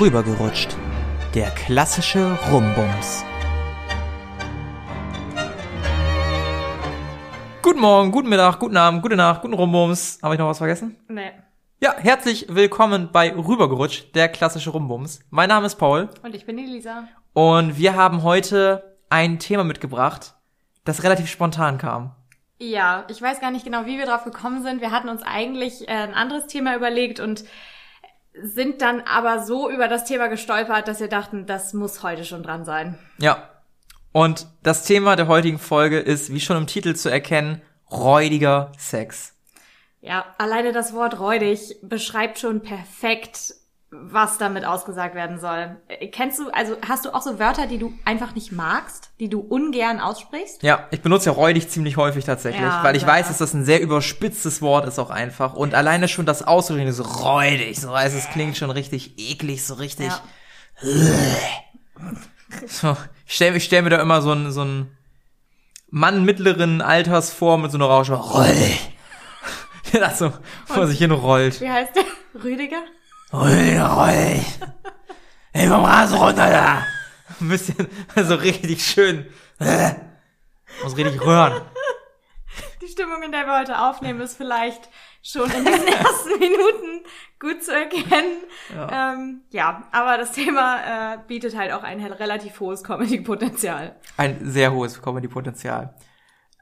Rübergerutscht. Der klassische Rumbums. Guten Morgen, guten Mittag, guten Abend, gute Nacht, guten Rumbums. Habe ich noch was vergessen? Nee. Ja, herzlich willkommen bei Rübergerutscht, der klassische Rumbums. Mein Name ist Paul Und ich bin die Lisa. und wir haben heute ein Thema mitgebracht, das relativ spontan kam. Ja, ich weiß gar nicht genau, wie wir drauf gekommen sind. Wir hatten uns eigentlich äh, ein anderes Thema überlegt und sind dann aber so über das Thema gestolpert, dass wir dachten, das muss heute schon dran sein. Ja. Und das Thema der heutigen Folge ist, wie schon im Titel zu erkennen, räudiger Sex. Ja, alleine das Wort räudig beschreibt schon perfekt, was damit ausgesagt werden soll. Äh, Kennst du, also hast du auch so Wörter, die du einfach nicht magst, die du ungern aussprichst? Ja, ich benutze ja räudig ziemlich häufig tatsächlich, Ja, weil ich ja. weiß, dass das ein sehr überspitztes Wort ist auch einfach. Und alleine schon das Aussprechen so räudig, so heißt es klingt schon richtig eklig, so richtig. Ja. So, ich stelle stell mir da immer so einen so einen Mann mittleren Alters vor mit so einer Rausche. Räudig. Der das so vor sich hin rollt. Wie heißt der? Rüdiger? Räudig, räudig. Ey, vom Rasen runter da. Ein bisschen, also richtig schön. Muss richtig röhren. Die Stimmung, in der wir heute aufnehmen, ist vielleicht schon in diesen ersten Minuten gut zu erkennen. Ja, ähm, ja aber das Thema äh, bietet halt auch ein relativ hohes Comedy-Potenzial. Ein sehr hohes Comedy-Potenzial.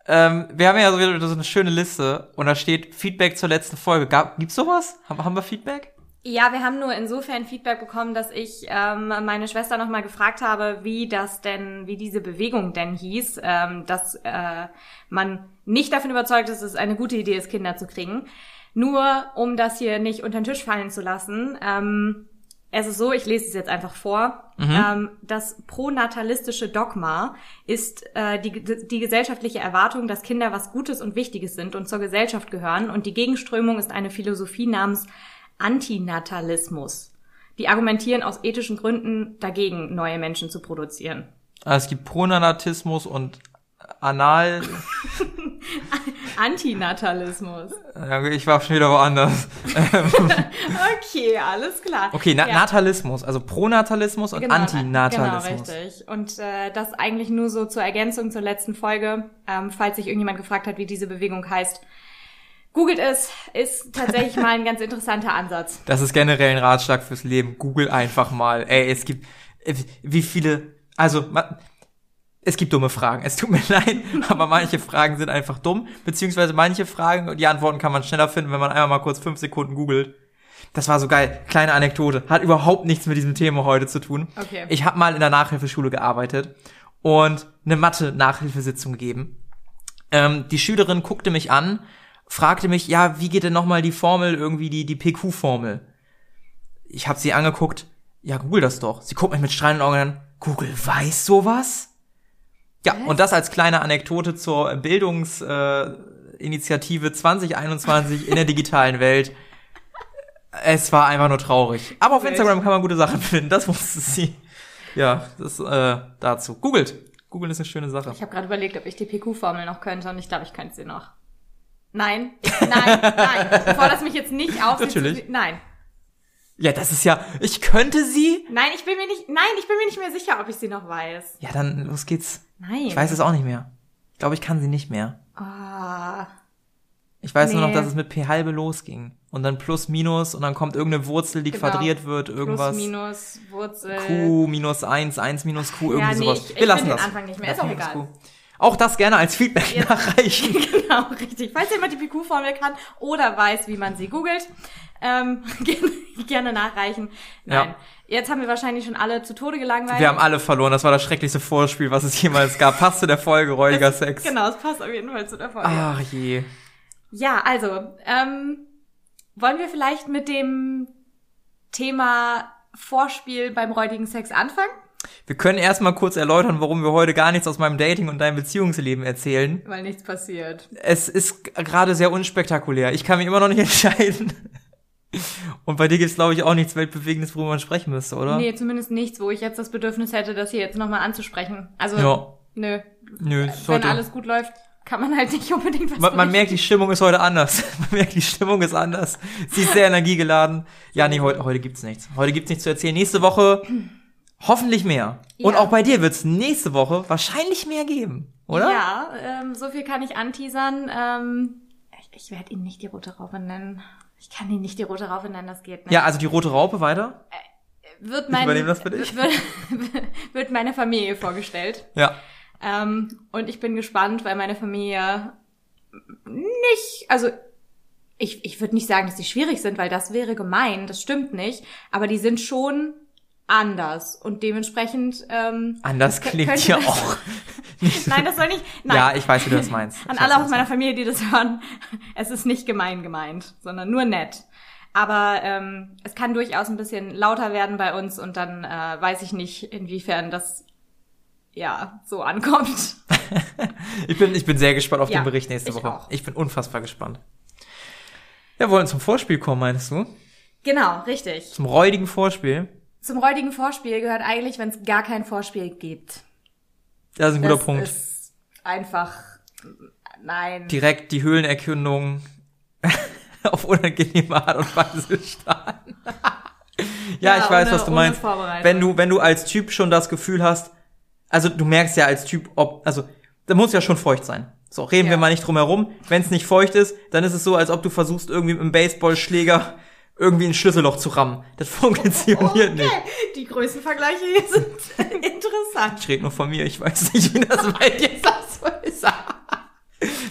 Ähm, wir haben ja so wieder so eine schöne Liste und da steht Feedback zur letzten Folge. Gab, gibt's sowas? Haben, haben wir Feedback? Ja, wir haben nur insofern Feedback bekommen, dass ich ähm, meine Schwester nochmal gefragt habe, wie das denn, wie diese Bewegung denn hieß, ähm, dass äh, man nicht davon überzeugt ist, dass es eine gute Idee ist, Kinder zu kriegen. Nur um das hier nicht unter den Tisch fallen zu lassen, ähm, es ist so, ich lese es jetzt einfach vor. Ähm, das pronatalistische Dogma ist äh, die, die gesellschaftliche Erwartung, dass Kinder was Gutes und Wichtiges sind und zur Gesellschaft gehören. Und die Gegenströmung ist eine Philosophie namens Antinatalismus. Die argumentieren aus ethischen Gründen dagegen, neue Menschen zu produzieren. Also es gibt Pronanatismus und Anal. Antinatalismus. Ich war schon wieder woanders. Okay, alles klar. Okay, Na Ja. Natalismus, also Pronatalismus und Genau, Antinatalismus. Genau, richtig. Und äh, das eigentlich nur so zur Ergänzung zur letzten Folge, ähm, falls sich irgendjemand gefragt hat, wie diese Bewegung heißt. Googelt es, ist tatsächlich mal ein ganz interessanter Ansatz. Das ist generell ein Ratschlag fürs Leben. Google einfach mal. Ey, es gibt wie viele, also es gibt dumme Fragen. Es tut mir leid, aber manche Fragen sind einfach dumm, beziehungsweise manche Fragen, die Antworten kann man schneller finden, wenn man einmal mal kurz fünf Sekunden googelt. Das war so geil. Kleine Anekdote. Hat überhaupt nichts mit diesem Thema heute zu tun. Okay. Ich habe mal in der Nachhilfeschule gearbeitet und eine Mathe-Nachhilfesitzung gegeben. Ähm, die Schülerin guckte mich an, fragte mich, ja, wie geht denn nochmal die Formel, irgendwie die, die PQ-Formel? Ich habe sie angeguckt, ja, google das doch. Sie guckt mich mit strahlenden Augen an, Google weiß sowas? Ja, und das als kleine Anekdote zur Bildungsinitiative äh, Initiative 2021 in der digitalen Welt. Es war einfach nur traurig. Aber auf. Instagram kann man gute Sachen finden, das wusste sie. Ja, das äh, dazu. Googelt. Googeln ist eine schöne Sache. Ich habe gerade überlegt, ob ich die PQ-Formel noch könnte und ich glaube, ich könnte sie noch. Nein, ich, nein, nein. Bevor das mich jetzt nicht auf. Natürlich. Nein. Ja, das ist ja, ich könnte sie. Nein, ich bin mir nicht, nein, ich bin mir nicht mehr sicher, ob ich sie noch weiß. Ja, dann los geht's. Nein. Ich weiß es auch nicht mehr. Ich glaube, ich kann sie nicht mehr. Ah, Ich weiß nur noch, Nee. dass es mit P halbe losging. Und dann plus, minus und dann kommt irgendeine Wurzel, die Genau. quadriert wird, irgendwas. Plus, Minus, Wurzel. Q minus eins, eins minus Q, irgendwie nee, sowas. ich- ich Wir lassen find den das. Anfang nicht mehr. Ist F auch egal. Q. Auch das gerne als Feedback Jetzt- nachreichen. Genau, richtig. Falls jemand die PQ-Formel kann oder weiß, wie man sie googelt, ähm, gerne, nachreichen. Nein. Ja. Jetzt haben wir wahrscheinlich schon alle zu Tode gelangweilt. Wir haben alle verloren. Das war das schrecklichste Vorspiel, was es jemals gab. Passt zu der Folge räudiger Sex. Genau, es passt auf jeden Fall zu der Folge. Ach je. Ja, also, ähm, wollen wir vielleicht mit dem Thema Vorspiel beim räudigen Sex anfangen? Wir können erstmal kurz erläutern, warum wir heute gar nichts aus meinem Dating und deinem Beziehungsleben erzählen. Weil nichts passiert. Es ist gerade sehr unspektakulär. Ich kann mich immer noch nicht entscheiden. Und bei dir gibt's glaube ich, auch nichts Weltbewegendes, worüber man sprechen müsste, oder? Nee, zumindest nichts, wo ich jetzt das Bedürfnis hätte, das hier jetzt nochmal anzusprechen. Also, Ja. nö. Nö, Wenn sollte. alles gut läuft, kann man halt nicht unbedingt was Man, man merkt, die Stimmung ist heute anders. Man merkt, die Stimmung ist anders. Sie ist sehr energiegeladen. Ja, nee, heute, heute gibt's nichts. Heute gibt's nichts zu erzählen. Nächste Woche hoffentlich mehr. Und Ja. auch bei dir wird's nächste Woche wahrscheinlich mehr geben, oder? Ja, ähm, so viel kann ich anteasern. Ähm, ich ich werde ihn nicht die rote Raupe nennen. Ich kann ihn nicht die rote Raupe nennen, das geht nicht. Ja, also die rote Raupe weiter. wird mein, übernehme das für dich. Wird, wird meine Familie vorgestellt. Ja. Ähm, und ich bin gespannt, weil meine Familie nicht, also ich, ich würde nicht sagen, dass die schwierig sind, weil das wäre gemein, das stimmt nicht. Aber die sind schon anders und dementsprechend ähm, Anders klingt ja auch. Nein, das soll nicht. Nein. Ja, ich weiß, wie du das meinst. An Ich alle aus meiner Familie, die das hören, es ist nicht gemein gemeint, sondern nur nett. Aber ähm, es kann durchaus ein bisschen lauter werden bei uns und dann äh, weiß ich nicht, inwiefern das ja so ankommt. Ich bin, ich bin sehr gespannt auf Ja, den Bericht nächste ich Woche. auch. Ich bin unfassbar gespannt. Ja, wir wollen zum Vorspiel kommen, meinst du? Genau, richtig. Zum räudigen Vorspiel. Zum räudigen Vorspiel gehört eigentlich, wenn es gar kein Vorspiel gibt. Das ist ein guter das Punkt. ist einfach nein. Direkt die Höhlenerkundung auf unangenehme Art und Weise starten. ja, Ja, ich weiß, ohne- was du meinst. Wenn du, wenn du als Typ schon das Gefühl hast, also du merkst ja als Typ, ob, also da muss ja schon feucht sein. So, reden Ja. wir mal nicht drum herum. Wenn es nicht feucht ist, dann ist es so, als ob du versuchst, irgendwie mit einem Baseballschläger irgendwie ein Schlüsselloch zu rammen. Das funktioniert nicht. Die Größenvergleiche hier sind interessant. Ich rede nur von mir, ich weiß nicht, wie das bei dir so ist.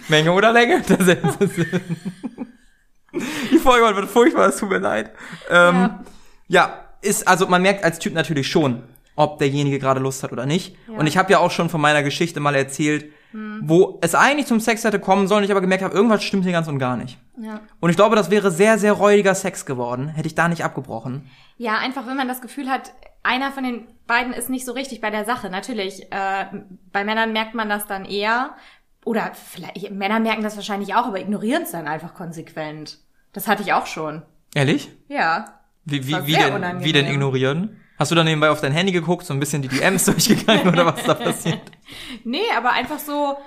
Menge oder Länge? Das ist Die Folge wird furchtbar, es tut mir leid. Ähm, Ja. ja. ist, also man merkt als Typ natürlich schon, ob derjenige gerade Lust hat oder nicht. Ja. Und ich habe ja auch schon von meiner Geschichte mal erzählt, wo es eigentlich zum Sex hätte kommen sollen, ich aber gemerkt habe, irgendwas stimmt hier ganz und gar nicht. Ja. Und ich glaube, das wäre sehr, sehr räudiger Sex geworden, hätte ich da nicht abgebrochen. Ja, einfach wenn man das Gefühl hat, einer von den beiden ist nicht so richtig bei der Sache. Natürlich, äh, bei Männern merkt man das dann eher. Oder vielleicht, Männer merken das wahrscheinlich auch, aber ignorieren es dann einfach konsequent. Das hatte ich auch schon. Ehrlich? Ja. Wie, wie, wie, denn, unangenehm. wie denn ignorieren? Hast du dann nebenbei auf dein Handy geguckt, so ein bisschen die DMs durchgegangen oder was da passiert? Nee, aber einfach so,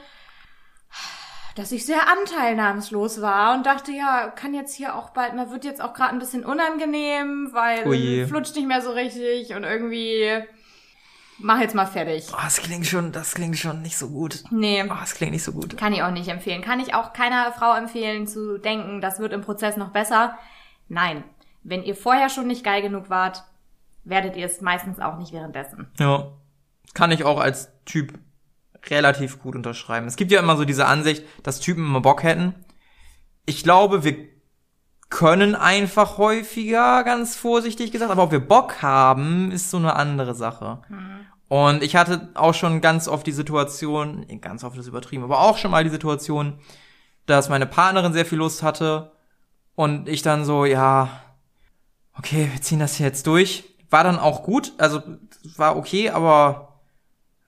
dass ich sehr anteilnahmslos war und dachte, ja, kann jetzt hier auch bald, mir wird jetzt auch gerade ein bisschen unangenehm, weil Ui. flutscht nicht mehr so richtig und irgendwie mach jetzt mal fertig. Oh, das klingt schon, das klingt schon nicht so gut. Nee. Oh, das klingt nicht so gut. Kann ich auch nicht empfehlen. Kann ich auch keiner Frau empfehlen zu denken, das wird im Prozess noch besser. Nein. Wenn ihr vorher schon nicht geil genug wart, werdet ihr es meistens auch nicht währenddessen. Ja. Kann ich auch als Typ relativ gut unterschreiben. Es gibt ja immer so diese Ansicht, dass Typen immer Bock hätten. Ich glaube, wir können einfach häufiger, ganz vorsichtig gesagt, aber ob wir Bock haben, ist so eine andere Sache. Und ich hatte auch schon ganz oft die Situation, ganz oft ist übertrieben, aber auch schon mal die Situation, dass meine Partnerin sehr viel Lust hatte und ich dann so, ja, okay, wir ziehen das hier jetzt durch. War dann auch gut, also war okay, aber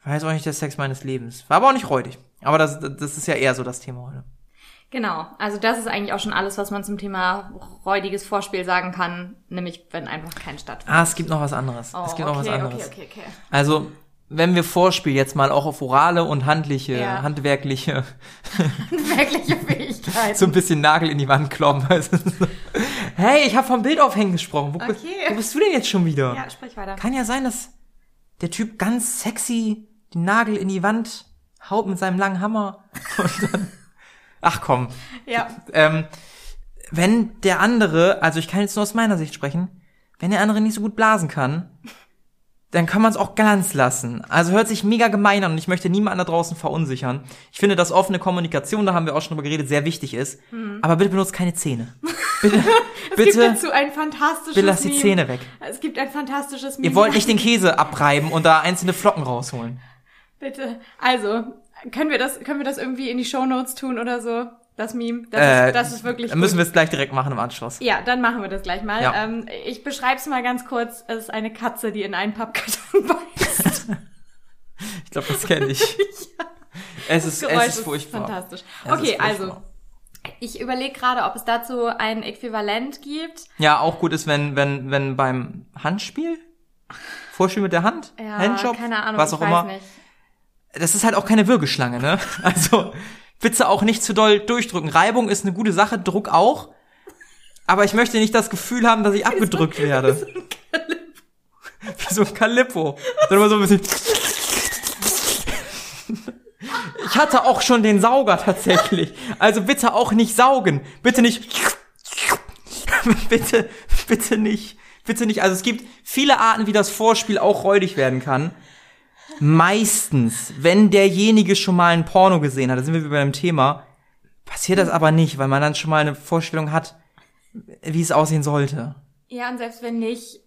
war jetzt auch nicht der Sex meines Lebens. War aber auch nicht räudig. Aber das, das ist ja eher so das Thema heute. Genau. Also das ist eigentlich auch schon alles, was man zum Thema räudiges Vorspiel sagen kann, nämlich wenn einfach kein stattfindet. Ah, es gibt noch was anderes. Oh, es gibt noch was okay, anderes. okay, okay, okay. Also, wenn wir Vorspiel jetzt mal auch auf orale und handliche, Ja. handwerkliche, Wirkliche Fähigkeit. so ein bisschen Nagel in die Wand kloppen. Hey, ich habe vom Bild aufhängen gesprochen. Wo, Okay. wo bist du denn jetzt schon wieder? ja, sprich weiter. Kann ja sein, dass der Typ ganz sexy den Nagel in die Wand haut mit seinem langen Hammer und dann. Ach komm. Ja. Ähm, wenn der andere, also ich kann jetzt nur aus meiner Sicht sprechen, wenn der andere nicht so gut blasen kann, dann kann man es auch ganz lassen. Also hört sich mega gemein an und ich möchte niemanden da draußen verunsichern. Ich finde, dass offene Kommunikation, da haben wir auch schon drüber geredet, sehr wichtig ist. Aber bitte benutzt keine Zähne. Bitte, Mhm. Es gibt bitte, dazu ein fantastisches bitte lasst die Meme. Zähne weg. Es gibt ein fantastisches Meme. Ihr wollt nicht den Käse abreiben und da einzelne Flocken rausholen. Bitte. Also, können wir das, können wir das irgendwie in die Shownotes tun oder so? Das Meme? Das, Äh, ist, das ist wirklich Dann müssen wir es gleich direkt machen im Anschluss. Ja, dann machen wir das gleich mal. Ja. Ähm, ich beschreibe es mal ganz kurz. Es ist eine Katze, die in einen Pappkarton beißt. Ich glaube, das kenne ich. Es ist, es ist furchtbar. fantastisch. Es okay, ist also, furchtbar. ich überlege gerade, ob es dazu ein Äquivalent gibt. Ja, auch gut ist, wenn, wenn, wenn beim Handspiel, Vorspiel mit der Hand, Ja, Handjob, keine Ahnung, was ich auch weiß immer. nicht. Das ist halt auch keine Würgeschlange, ne? Also, bitte auch nicht zu doll durchdrücken. Reibung ist eine gute Sache, Druck auch. Aber ich möchte nicht das Gefühl haben, dass ich abgedrückt werde. Wie so ein Kalippo. Dann immer so ein bisschen. Ich hatte auch schon den Sauger tatsächlich. Also bitte auch nicht saugen. Bitte nicht. bitte, bitte nicht. Bitte nicht. Also es gibt viele Arten, wie das Vorspiel auch räudig werden kann. Meistens, wenn derjenige schon mal ein Porno gesehen hat, da sind wir wieder beim Thema, passiert das aber nicht, weil man dann schon mal eine Vorstellung hat, wie es aussehen sollte. Ja, und selbst wenn nicht,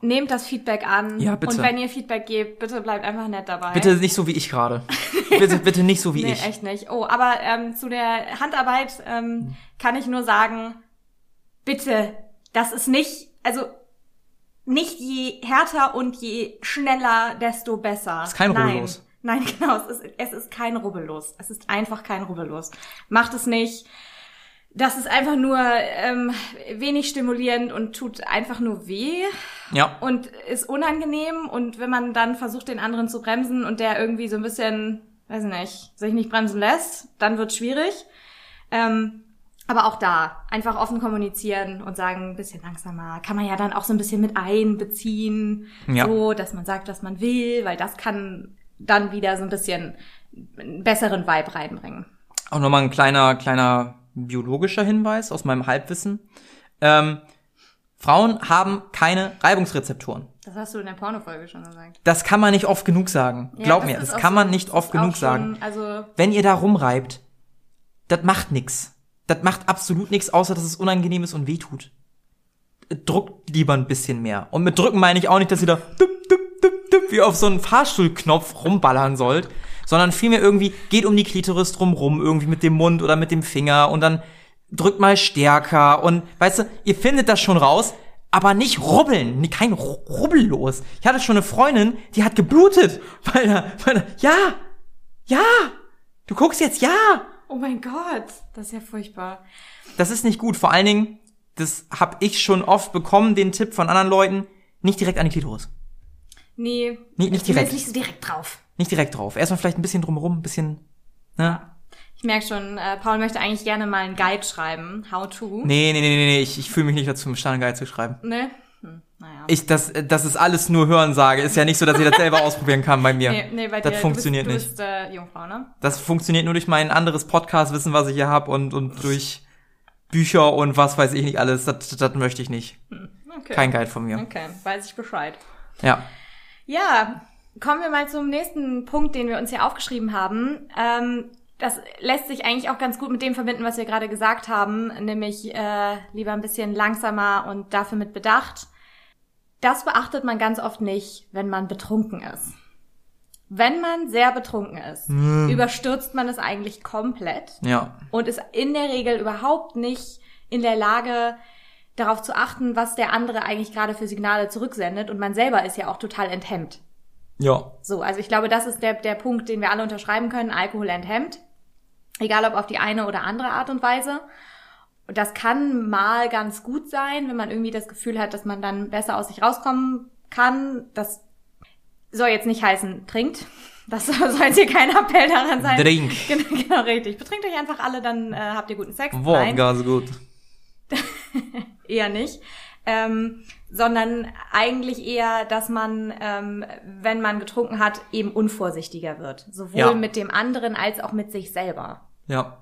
nehmt das Feedback an. Ja, bitte. Und wenn ihr Feedback gebt, bitte bleibt einfach nett dabei. Bitte nicht so wie ich gerade. bitte, bitte nicht so wie Nee, ich. echt nicht. Oh, aber ähm, zu der Handarbeit ähm, kann ich nur sagen, bitte, das ist nicht, also nicht je härter und je schneller, desto besser. Ist kein Nein. Rubbellos. Nein, genau, es ist, es ist kein Rubbellos. Es ist einfach kein Rubbellos. Macht es nicht. Das ist einfach nur ähm, wenig stimulierend und tut einfach nur weh Ja. und ist unangenehm und wenn man dann versucht, den anderen zu bremsen und der irgendwie so ein bisschen, weiß nicht, sich nicht bremsen lässt, dann wird schwierig. Ähm, aber auch da einfach offen kommunizieren und sagen, ein bisschen langsamer, kann man ja dann auch so ein bisschen mit einbeziehen, Ja. so, dass man sagt, was man will, weil das kann dann wieder so ein bisschen einen besseren Vibe reinbringen. Auch nochmal ein kleiner, kleiner biologischer Hinweis aus meinem Halbwissen. Ähm, Frauen haben keine Reibungsrezeptoren. Das hast du in der Pornofolge schon gesagt. Das kann man nicht oft genug sagen. Ja, Glaub das mir, das kann so- man nicht oft genug auch sagen. schon, Also Wenn ihr da rumreibt, das macht nix. Das macht absolut nichts, außer dass es unangenehm ist und wehtut. Druckt lieber ein bisschen mehr. Und mit drücken meine ich auch nicht, dass ihr da dup, dup, dup, dup, wie auf so einen Fahrstuhlknopf rumballern sollt, sondern vielmehr irgendwie geht um die Klitoris drumrum, irgendwie mit dem Mund oder mit dem Finger und dann drückt mal stärker und weißt du, ihr findet das schon raus, aber nicht rubbeln, kein Ru- Rubbellos. Ich hatte schon eine Freundin, die hat geblutet, weil er, weil er, ja, ja, du guckst jetzt, ja, Oh mein Gott, das ist ja furchtbar. das ist nicht gut. Vor allen Dingen, das hab ich schon oft bekommen, den Tipp von anderen Leuten, nicht direkt an die Klitoris. Nee, Nee, nicht ich bin direkt. jetzt nicht so direkt drauf. Nicht direkt drauf. Erstmal vielleicht ein bisschen drumherum, ein bisschen, ne? Ich merke schon, äh, Paul möchte eigentlich gerne mal einen Guide schreiben. How to. Nee, nee, nee, nee, nee, ich, ich fühle mich nicht dazu, einen Sternenguide zu schreiben. Ne? Hm, naja. Ich, das, das ist alles nur Hörsage. Ist ja nicht so, dass ich das selber ausprobieren kann bei mir. nee, nee, bei das dir, funktioniert du nicht. bist, Du bist äh, Jungfrau, ne? Das funktioniert nur durch mein anderes Podcast-Wissen, was ich hier hab und, und durch Bücher und was weiß ich nicht alles. Das, das möchte ich nicht. Okay. Kein Guide von mir. Okay, weiß ich Bescheid. Ja. Ja, kommen wir mal zum nächsten Punkt, den wir uns hier aufgeschrieben haben. Ähm, das lässt sich eigentlich auch ganz gut mit dem verbinden, was wir gerade gesagt haben, nämlich äh, lieber ein bisschen langsamer und dafür mit Bedacht. Das beachtet man ganz oft nicht, wenn man betrunken ist. Wenn man sehr betrunken ist, überstürzt man es eigentlich komplett Ja. und ist in der Regel überhaupt nicht in der Lage, darauf zu achten, was der andere eigentlich gerade für Signale zurücksendet. Und man selber ist ja auch total enthemmt. Ja. So, also ich glaube, das ist der, der Punkt, den wir alle unterschreiben können. Alkohol enthemmt. Egal ob auf die eine oder andere Art und Weise. Und das kann mal ganz gut sein, wenn man irgendwie das Gefühl hat, dass man dann besser aus sich rauskommen kann. Das soll jetzt nicht heißen, trinkt. Das soll jetzt hier kein Appell daran sein. Drink. Genau, genau richtig. Betrinkt euch einfach alle, dann äh, habt ihr guten Sex. Nein, Wodka ist gut. eher nicht. Ähm, sondern eigentlich eher, dass man, ähm, wenn man getrunken hat, eben unvorsichtiger wird. Sowohl Ja. mit dem anderen als auch mit sich selber. Ja.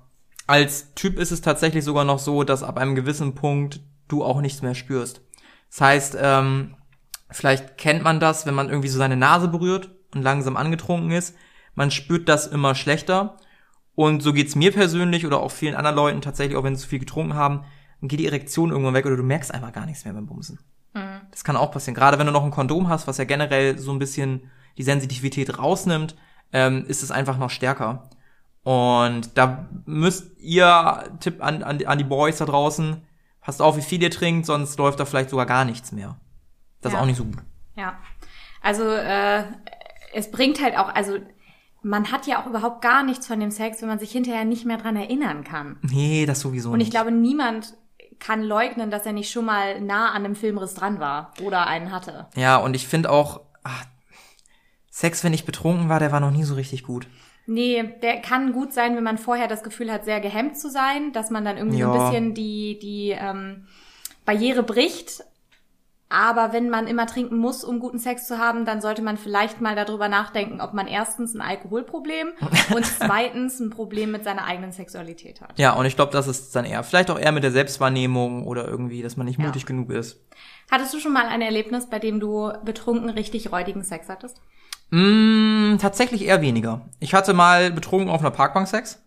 Als Typ ist es tatsächlich sogar noch so, dass ab einem gewissen Punkt du auch nichts mehr spürst. Das heißt, ähm, vielleicht kennt man das, wenn man irgendwie so seine Nase berührt und langsam angetrunken ist. Man spürt das immer schlechter. Und so geht's mir persönlich oder auch vielen anderen Leuten tatsächlich, auch wenn sie zu viel getrunken haben, dann geht die Erektion irgendwann weg oder du merkst einfach gar nichts mehr beim Bumsen. Das kann auch passieren. Gerade wenn du noch ein Kondom hast, was ja generell so ein bisschen die Sensitivität rausnimmt, ähm, ist es einfach noch stärker. Und da müsst ihr, Tipp an, an, an die Boys da draußen, passt auf, wie viel ihr trinkt, sonst läuft da vielleicht sogar gar nichts mehr. Das ist Ja. auch nicht so gut. Ja. Also äh, es bringt halt auch, also man hat ja auch überhaupt gar nichts von dem Sex, wenn man sich hinterher nicht mehr dran erinnern kann. Nee, das sowieso Und nicht. ich glaube, niemand kann leugnen, dass er nicht schon mal nah an einem Filmriss dran war oder einen hatte. Ja, und ich finde auch, ach, Sex, wenn ich betrunken war, der war noch nie so richtig gut. Nee, der kann gut sein, wenn man vorher das Gefühl hat, sehr gehemmt zu sein, dass man dann irgendwie so ein Ja. bisschen die, die ähm, Barriere bricht. Aber wenn man immer trinken muss, um guten Sex zu haben, dann sollte man vielleicht mal darüber nachdenken, ob man erstens ein Alkoholproblem und zweitens ein Problem mit seiner eigenen Sexualität hat. Ja, und ich glaube, das ist dann eher, vielleicht auch eher mit der Selbstwahrnehmung oder irgendwie, dass man nicht Ja. mutig genug ist. Hattest du schon mal ein Erlebnis, bei dem du betrunken richtig räudigen Sex hattest? Mm, tatsächlich eher weniger. Ich hatte mal betrunken auf einer Parkbank Sex.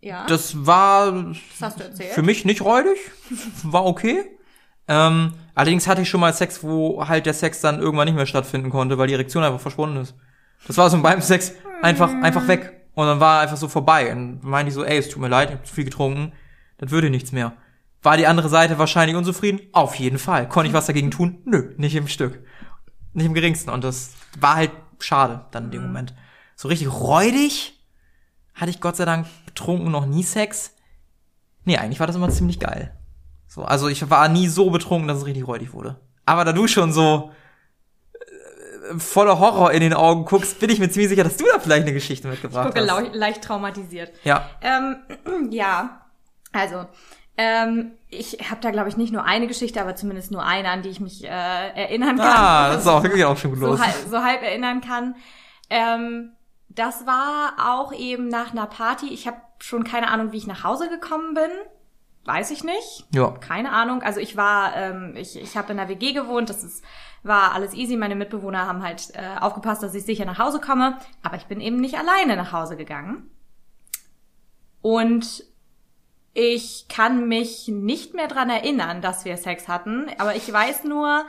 Ja. Das war das hast du erzählt. für mich nicht räudig, war okay. Ähm, allerdings hatte ich schon mal Sex, wo halt der Sex dann irgendwann nicht mehr stattfinden konnte, weil die Erektion einfach verschwunden ist. Das war so beim Sex einfach, einfach weg. Und dann war einfach so vorbei. Und dann meinte ich so, ey, es tut mir leid, ich hab zu viel getrunken, das würde nichts mehr. War die andere Seite wahrscheinlich unzufrieden? Auf jeden Fall. Konnte ich was dagegen tun? Nö, nicht im Stück. Nicht im geringsten. Und das war halt schade dann in dem Moment. So richtig räudig hatte ich Gott sei Dank betrunken noch nie Sex. Nee, eigentlich war das immer ziemlich geil. So, also ich war nie so betrunken, dass es richtig räudig wurde. Aber da du schon so äh, voller Horror in den Augen guckst, bin ich mir ziemlich sicher, dass du da vielleicht eine Geschichte mitgebracht gucke hast. leicht traumatisiert. Ja. Ähm, ja, also ähm, ich habe da glaube ich nicht nur eine Geschichte, aber zumindest nur eine, an die ich mich äh, erinnern kann. Ah, das ist auch wirklich auch schon gut los. so, halb, so halb erinnern kann. Ähm, das war auch eben nach einer Party. Ich habe schon keine Ahnung, wie ich nach Hause gekommen bin. Weiß ich nicht. Ja. Keine Ahnung. Also ich war, ähm, ich, ich habe in der WG gewohnt. Das ist, war alles easy. Meine Mitbewohner haben halt äh, aufgepasst, dass ich sicher nach Hause komme. Aber ich bin eben nicht alleine nach Hause gegangen. Und ich kann mich nicht mehr dran erinnern, dass wir Sex hatten. Aber ich weiß nur,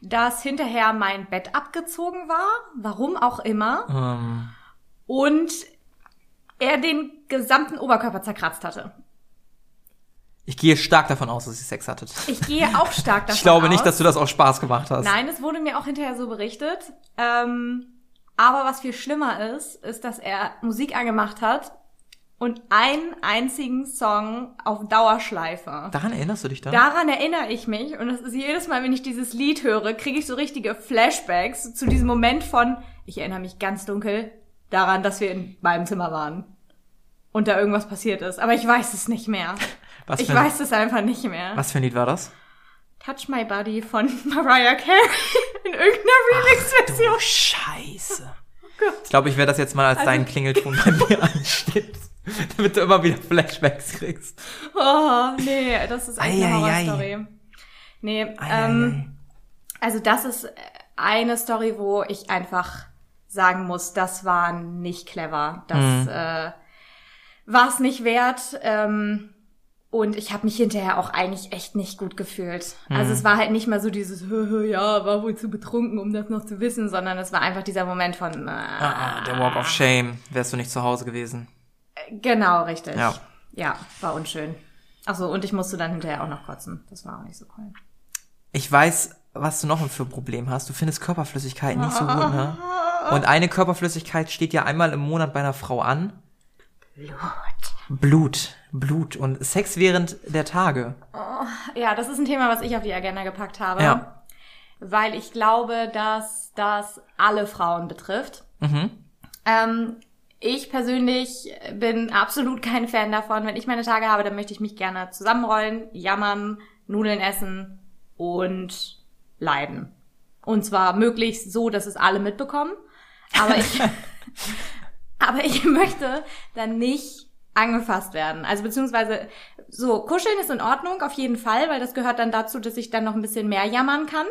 dass hinterher mein Bett abgezogen war. Warum auch immer. Ähm, Und er den gesamten Oberkörper zerkratzt hatte. ich gehe stark davon aus, dass ihr Sex hattet. Ich gehe auch stark davon Ich glaube aus. nicht, dass du das auch Spaß gemacht hast. Nein, es wurde mir auch hinterher so berichtet. Ähm, aber was viel schlimmer ist, ist, dass er Musik angemacht hat und einen einzigen Song auf Dauerschleife. Daran erinnerst du dich dann? Daran erinnere ich mich und das ist jedes Mal, wenn ich dieses Lied höre, kriege ich so richtige Flashbacks zu diesem Moment von, ich erinnere mich ganz dunkel daran, dass wir in meinem Zimmer waren und da irgendwas passiert ist. Aber ich weiß es nicht mehr. was, Ich ein, weiß es einfach nicht mehr. was für ein Lied war das? Touch My Body von Mariah Carey in irgendeiner Remix-Version. Oh, Scheiße. Gott. Ich glaube, ich werde das jetzt mal als Also- deinen Klingelton bei mir anstellen. Damit du immer wieder Flashbacks kriegst. Oh, nee, das ist eine Ei, ei, ei. Horrorstory. Nee, Ei, ei, ähm, also das ist eine Story, wo ich einfach sagen muss, das war nicht clever. Das Mhm. äh, war es nicht wert. Ähm, und ich habe mich hinterher auch eigentlich echt nicht gut gefühlt. Also Mhm. es war halt nicht mal so dieses, "Hö, hö, ja, war wohl zu betrunken, um das noch zu wissen, sondern es war einfach dieser Moment von, Ah, ah, der Walk of Shame. Wärst du nicht zu Hause gewesen. Genau, richtig. Ja. Ja, war unschön. Ach so, und ich musste dann hinterher auch noch kotzen. Das war auch nicht so cool. Ich weiß, was du noch für ein Problem hast. Du findest Körperflüssigkeit nicht so gut, ne? Und eine Körperflüssigkeit steht ja einmal im Monat bei einer Frau an. Blut. Blut. Blut. Und Sex während der Tage. Ja, das ist ein Thema, was ich auf die Agenda gepackt habe. Ja. Weil ich glaube, dass das alle Frauen betrifft. Mhm. Ähm, ich persönlich bin absolut kein Fan davon. Wenn ich meine Tage habe, dann möchte ich mich gerne zusammenrollen, jammern, Nudeln essen und leiden. Und zwar möglichst so, dass es alle mitbekommen. Aber ich, aber ich möchte dann nicht angefasst werden. Also beziehungsweise so kuscheln ist in Ordnung auf jeden Fall, weil das gehört dann dazu, dass ich dann noch ein bisschen mehr jammern kann.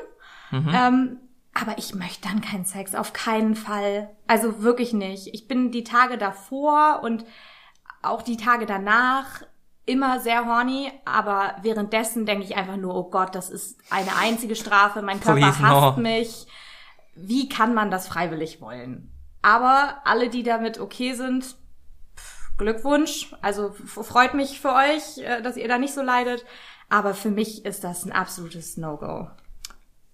Ähm, aber ich möchte dann keinen Sex, auf keinen Fall. Also wirklich nicht. Ich bin die Tage davor und auch die Tage danach immer sehr horny, aber währenddessen denke ich einfach nur, oh Gott, das ist eine einzige Strafe, mein Körper Please, hasst no. mich. Wie kann man das freiwillig wollen? Aber alle, die damit okay sind, Glückwunsch. Also freut mich für euch, äh, dass ihr da nicht so leidet. Aber für mich ist das ein absolutes No-Go.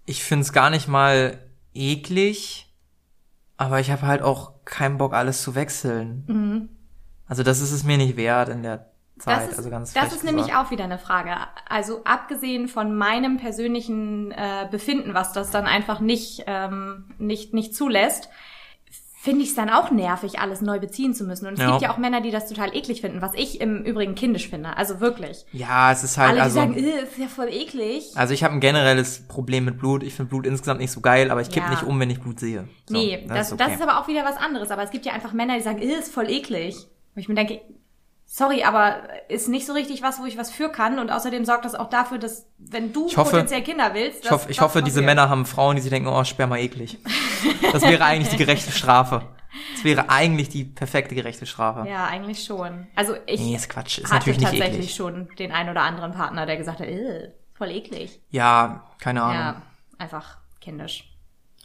Ich find's gar nicht mal eklig, aber ich habe halt auch keinen Bock, alles zu wechseln. Also das ist es mir nicht wert in der Zeit. Mhm. Das ist, also ganz das ist nämlich auch wieder eine Frage. Also abgesehen von meinem persönlichen äh, Befinden, was das dann einfach nicht, ähm, nicht, nicht zulässt, finde ich es dann auch nervig, alles neu beziehen zu müssen. Und es Ja. gibt ja auch Männer, die das total eklig finden, was ich im Übrigen kindisch finde. Also wirklich. Ja, es ist halt, Alle, die also. sagen, "Äh, ist ja voll eklig. Also ich habe ein generelles Problem mit Blut. Ich finde Blut insgesamt nicht so geil, aber ich kipp Ja. nicht um, wenn ich Blut sehe. So, nee, das, das, okay. ist aber auch wieder was anderes. Aber es gibt ja einfach Männer, die sagen, "Äh, ist voll eklig. Wo ich mir denke, sorry, aber ist nicht so richtig was, wo ich was für kann. Und außerdem sorgt das auch dafür, dass, wenn du Ich hoffe- potenziell Kinder willst, Ich hoffe, ich hoffe diese Männer haben Frauen, die sich denken, oh, Sperma eklig. Das wäre eigentlich die gerechte Strafe. Das wäre eigentlich die perfekte gerechte Strafe. Ja, eigentlich schon. Also ich Nee, ist Quatsch. Ist hatte natürlich nicht tatsächlich eklig. schon den ein oder anderen Partner, der gesagt hat, "Äh, voll eklig. Ja, keine Ahnung. Ja, einfach kindisch.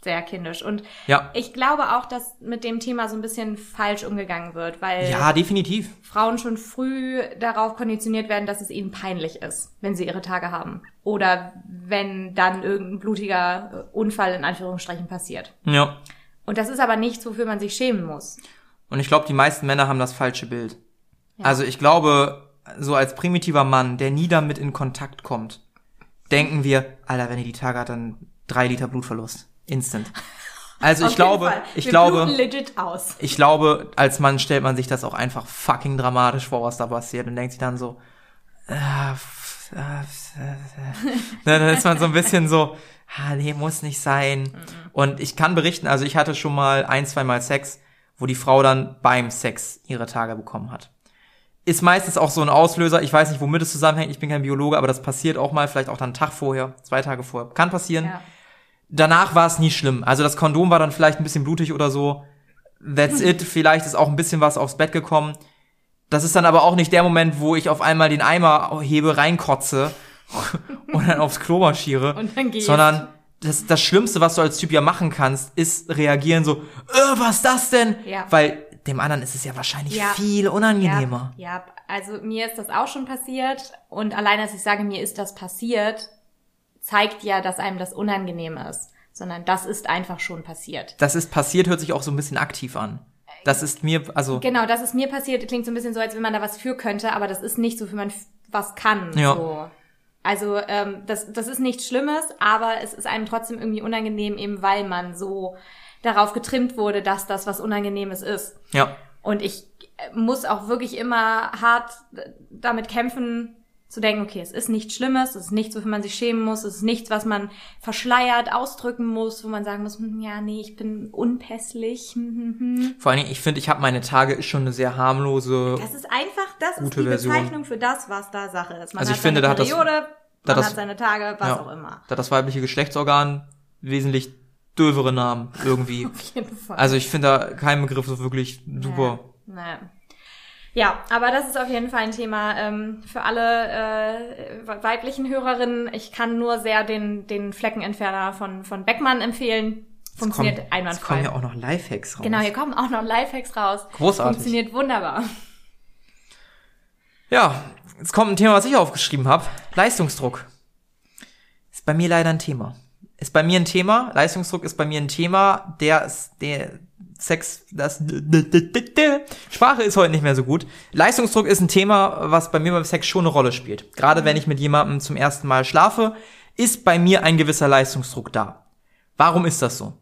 Sehr kindisch. Und Ja. ich glaube auch, dass mit dem Thema so ein bisschen falsch umgegangen wird, weil Ja, definitiv. Frauen schon früh darauf konditioniert werden, dass es ihnen peinlich ist, wenn sie ihre Tage haben. Oder wenn dann irgendein blutiger Unfall in Anführungsstrichen passiert. Ja. Und das ist aber nichts, wofür man sich schämen muss. Und ich glaube, die meisten Männer haben das falsche Bild. Also ich glaube, so als primitiver Mann, der nie damit in Kontakt kommt, denken wir, Alter, wenn ihr die Tage hat, dann drei Liter Blutverlust. Instant. Also ich glaube, Fall. ich Wir glaube, legit aus. ich glaube, als Mann stellt man sich das auch einfach fucking dramatisch vor, was da passiert und denkt sich dann so, ah, f- äh, äh. dann ist man so ein bisschen so, ah, nee, muss nicht sein. Und ich kann berichten, also ich hatte schon mal ein, zwei Mal Sex, wo die Frau dann beim Sex ihre Tage bekommen hat. Ist meistens auch so ein Auslöser, ich weiß nicht, womit es zusammenhängt, ich bin kein Biologe, aber das passiert auch mal, vielleicht auch dann einen Tag vorher, zwei Tage vorher. Kann passieren. Ja. Danach war es nie schlimm. Also das Kondom war dann vielleicht ein bisschen blutig oder so. That's it. Vielleicht ist auch ein bisschen was aufs Bett gekommen. Das ist dann aber auch nicht der Moment, wo ich auf einmal den Eimer hebe, reinkotze und dann aufs Klo marschiere. Und dann gehst. Sondern das, das Schlimmste, was du als Typ ja machen kannst, ist reagieren so, äh, was ist das denn? Ja. Weil dem anderen ist es ja wahrscheinlich Ja. viel unangenehmer. Ja, ja, also mir ist das auch schon passiert und allein, dass ich sage, mir ist das passiert, zeigt ja, dass einem das unangenehm ist, sondern das ist einfach schon passiert. Das ist passiert, hört sich auch so ein bisschen aktiv an. Das ist mir, also, Genau, dass es mir passiert, klingt so ein bisschen so, als wenn man da was für könnte, aber das ist nicht so, wie man was kann. Ja. So. Also ähm, das, das ist nichts Schlimmes, aber es ist einem trotzdem irgendwie unangenehm, eben weil man so darauf getrimmt wurde, dass das was Unangenehmes ist. ja. Und ich äh, muss auch wirklich immer hart äh, damit kämpfen, zu denken, okay, es ist nichts Schlimmes, es ist nichts, wofür man sich schämen muss, es ist nichts, was man verschleiert ausdrücken muss, wo man sagen muss, hm, ja, nee, ich bin unpässlich. hm, hm. Vor allen Dingen, ich finde, ich habe meine Tage ist schon eine sehr harmlose Das ist einfach, das ist die Version. Bezeichnung für das, was da Sache ist. Man Also hat ich finde, seine da hat das- Periode, da man das- hat seine Tage, was Ja. auch immer. Da das weibliche Geschlechtsorgan wesentlich dövere Namen irgendwie. Auf jeden Fall. Also ich finde da keinen Begriff so wirklich super. Naja. Ja, aber das ist auf jeden Fall ein Thema ähm, für alle äh, weiblichen Hörerinnen. Ich kann nur sehr den, den Fleckenentferner von, von Beckmann empfehlen. Funktioniert Jetzt einwandfrei. kommen ja auch noch Lifehacks raus. genau, hier kommen auch noch Lifehacks raus. Großartig. Funktioniert wunderbar. Ja, jetzt kommt ein Thema, was ich aufgeschrieben habe. Leistungsdruck. Ist bei mir leider ein Thema. Ist bei mir ein Thema. Leistungsdruck ist bei mir ein Thema, der ist, der Sex, das, Sprache ist heute nicht mehr so gut. Leistungsdruck ist ein Thema, was bei mir beim Sex schon eine Rolle spielt. Gerade wenn ich mit jemandem zum ersten Mal schlafe, ist bei mir ein gewisser Leistungsdruck da. Warum ist das so?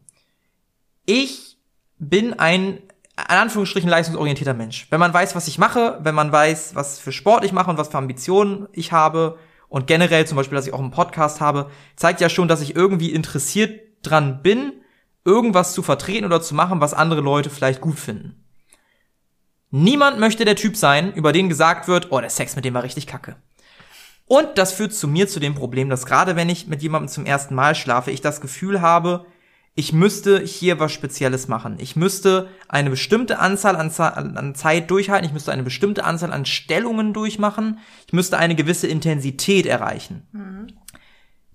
Ich bin ein, in Anführungsstrichen, leistungsorientierter Mensch. Wenn man weiß, was ich mache, wenn man weiß, was für Sport ich mache und was für Ambitionen ich habe und generell zum Beispiel, dass ich auch einen Podcast habe, zeigt ja schon, dass ich irgendwie interessiert dran bin, irgendwas zu vertreten oder zu machen, was andere Leute vielleicht gut finden. Niemand möchte der Typ sein, über den gesagt wird, oh, der Sex mit dem war richtig kacke. Und das führt zu mir zu dem Problem, dass gerade wenn ich mit jemandem zum ersten Mal schlafe, ich das Gefühl habe, ich müsste hier was Spezielles machen. Ich müsste eine bestimmte Anzahl an, an Zeit durchhalten. Ich müsste eine bestimmte Anzahl an Stellungen durchmachen. Ich müsste eine gewisse Intensität erreichen.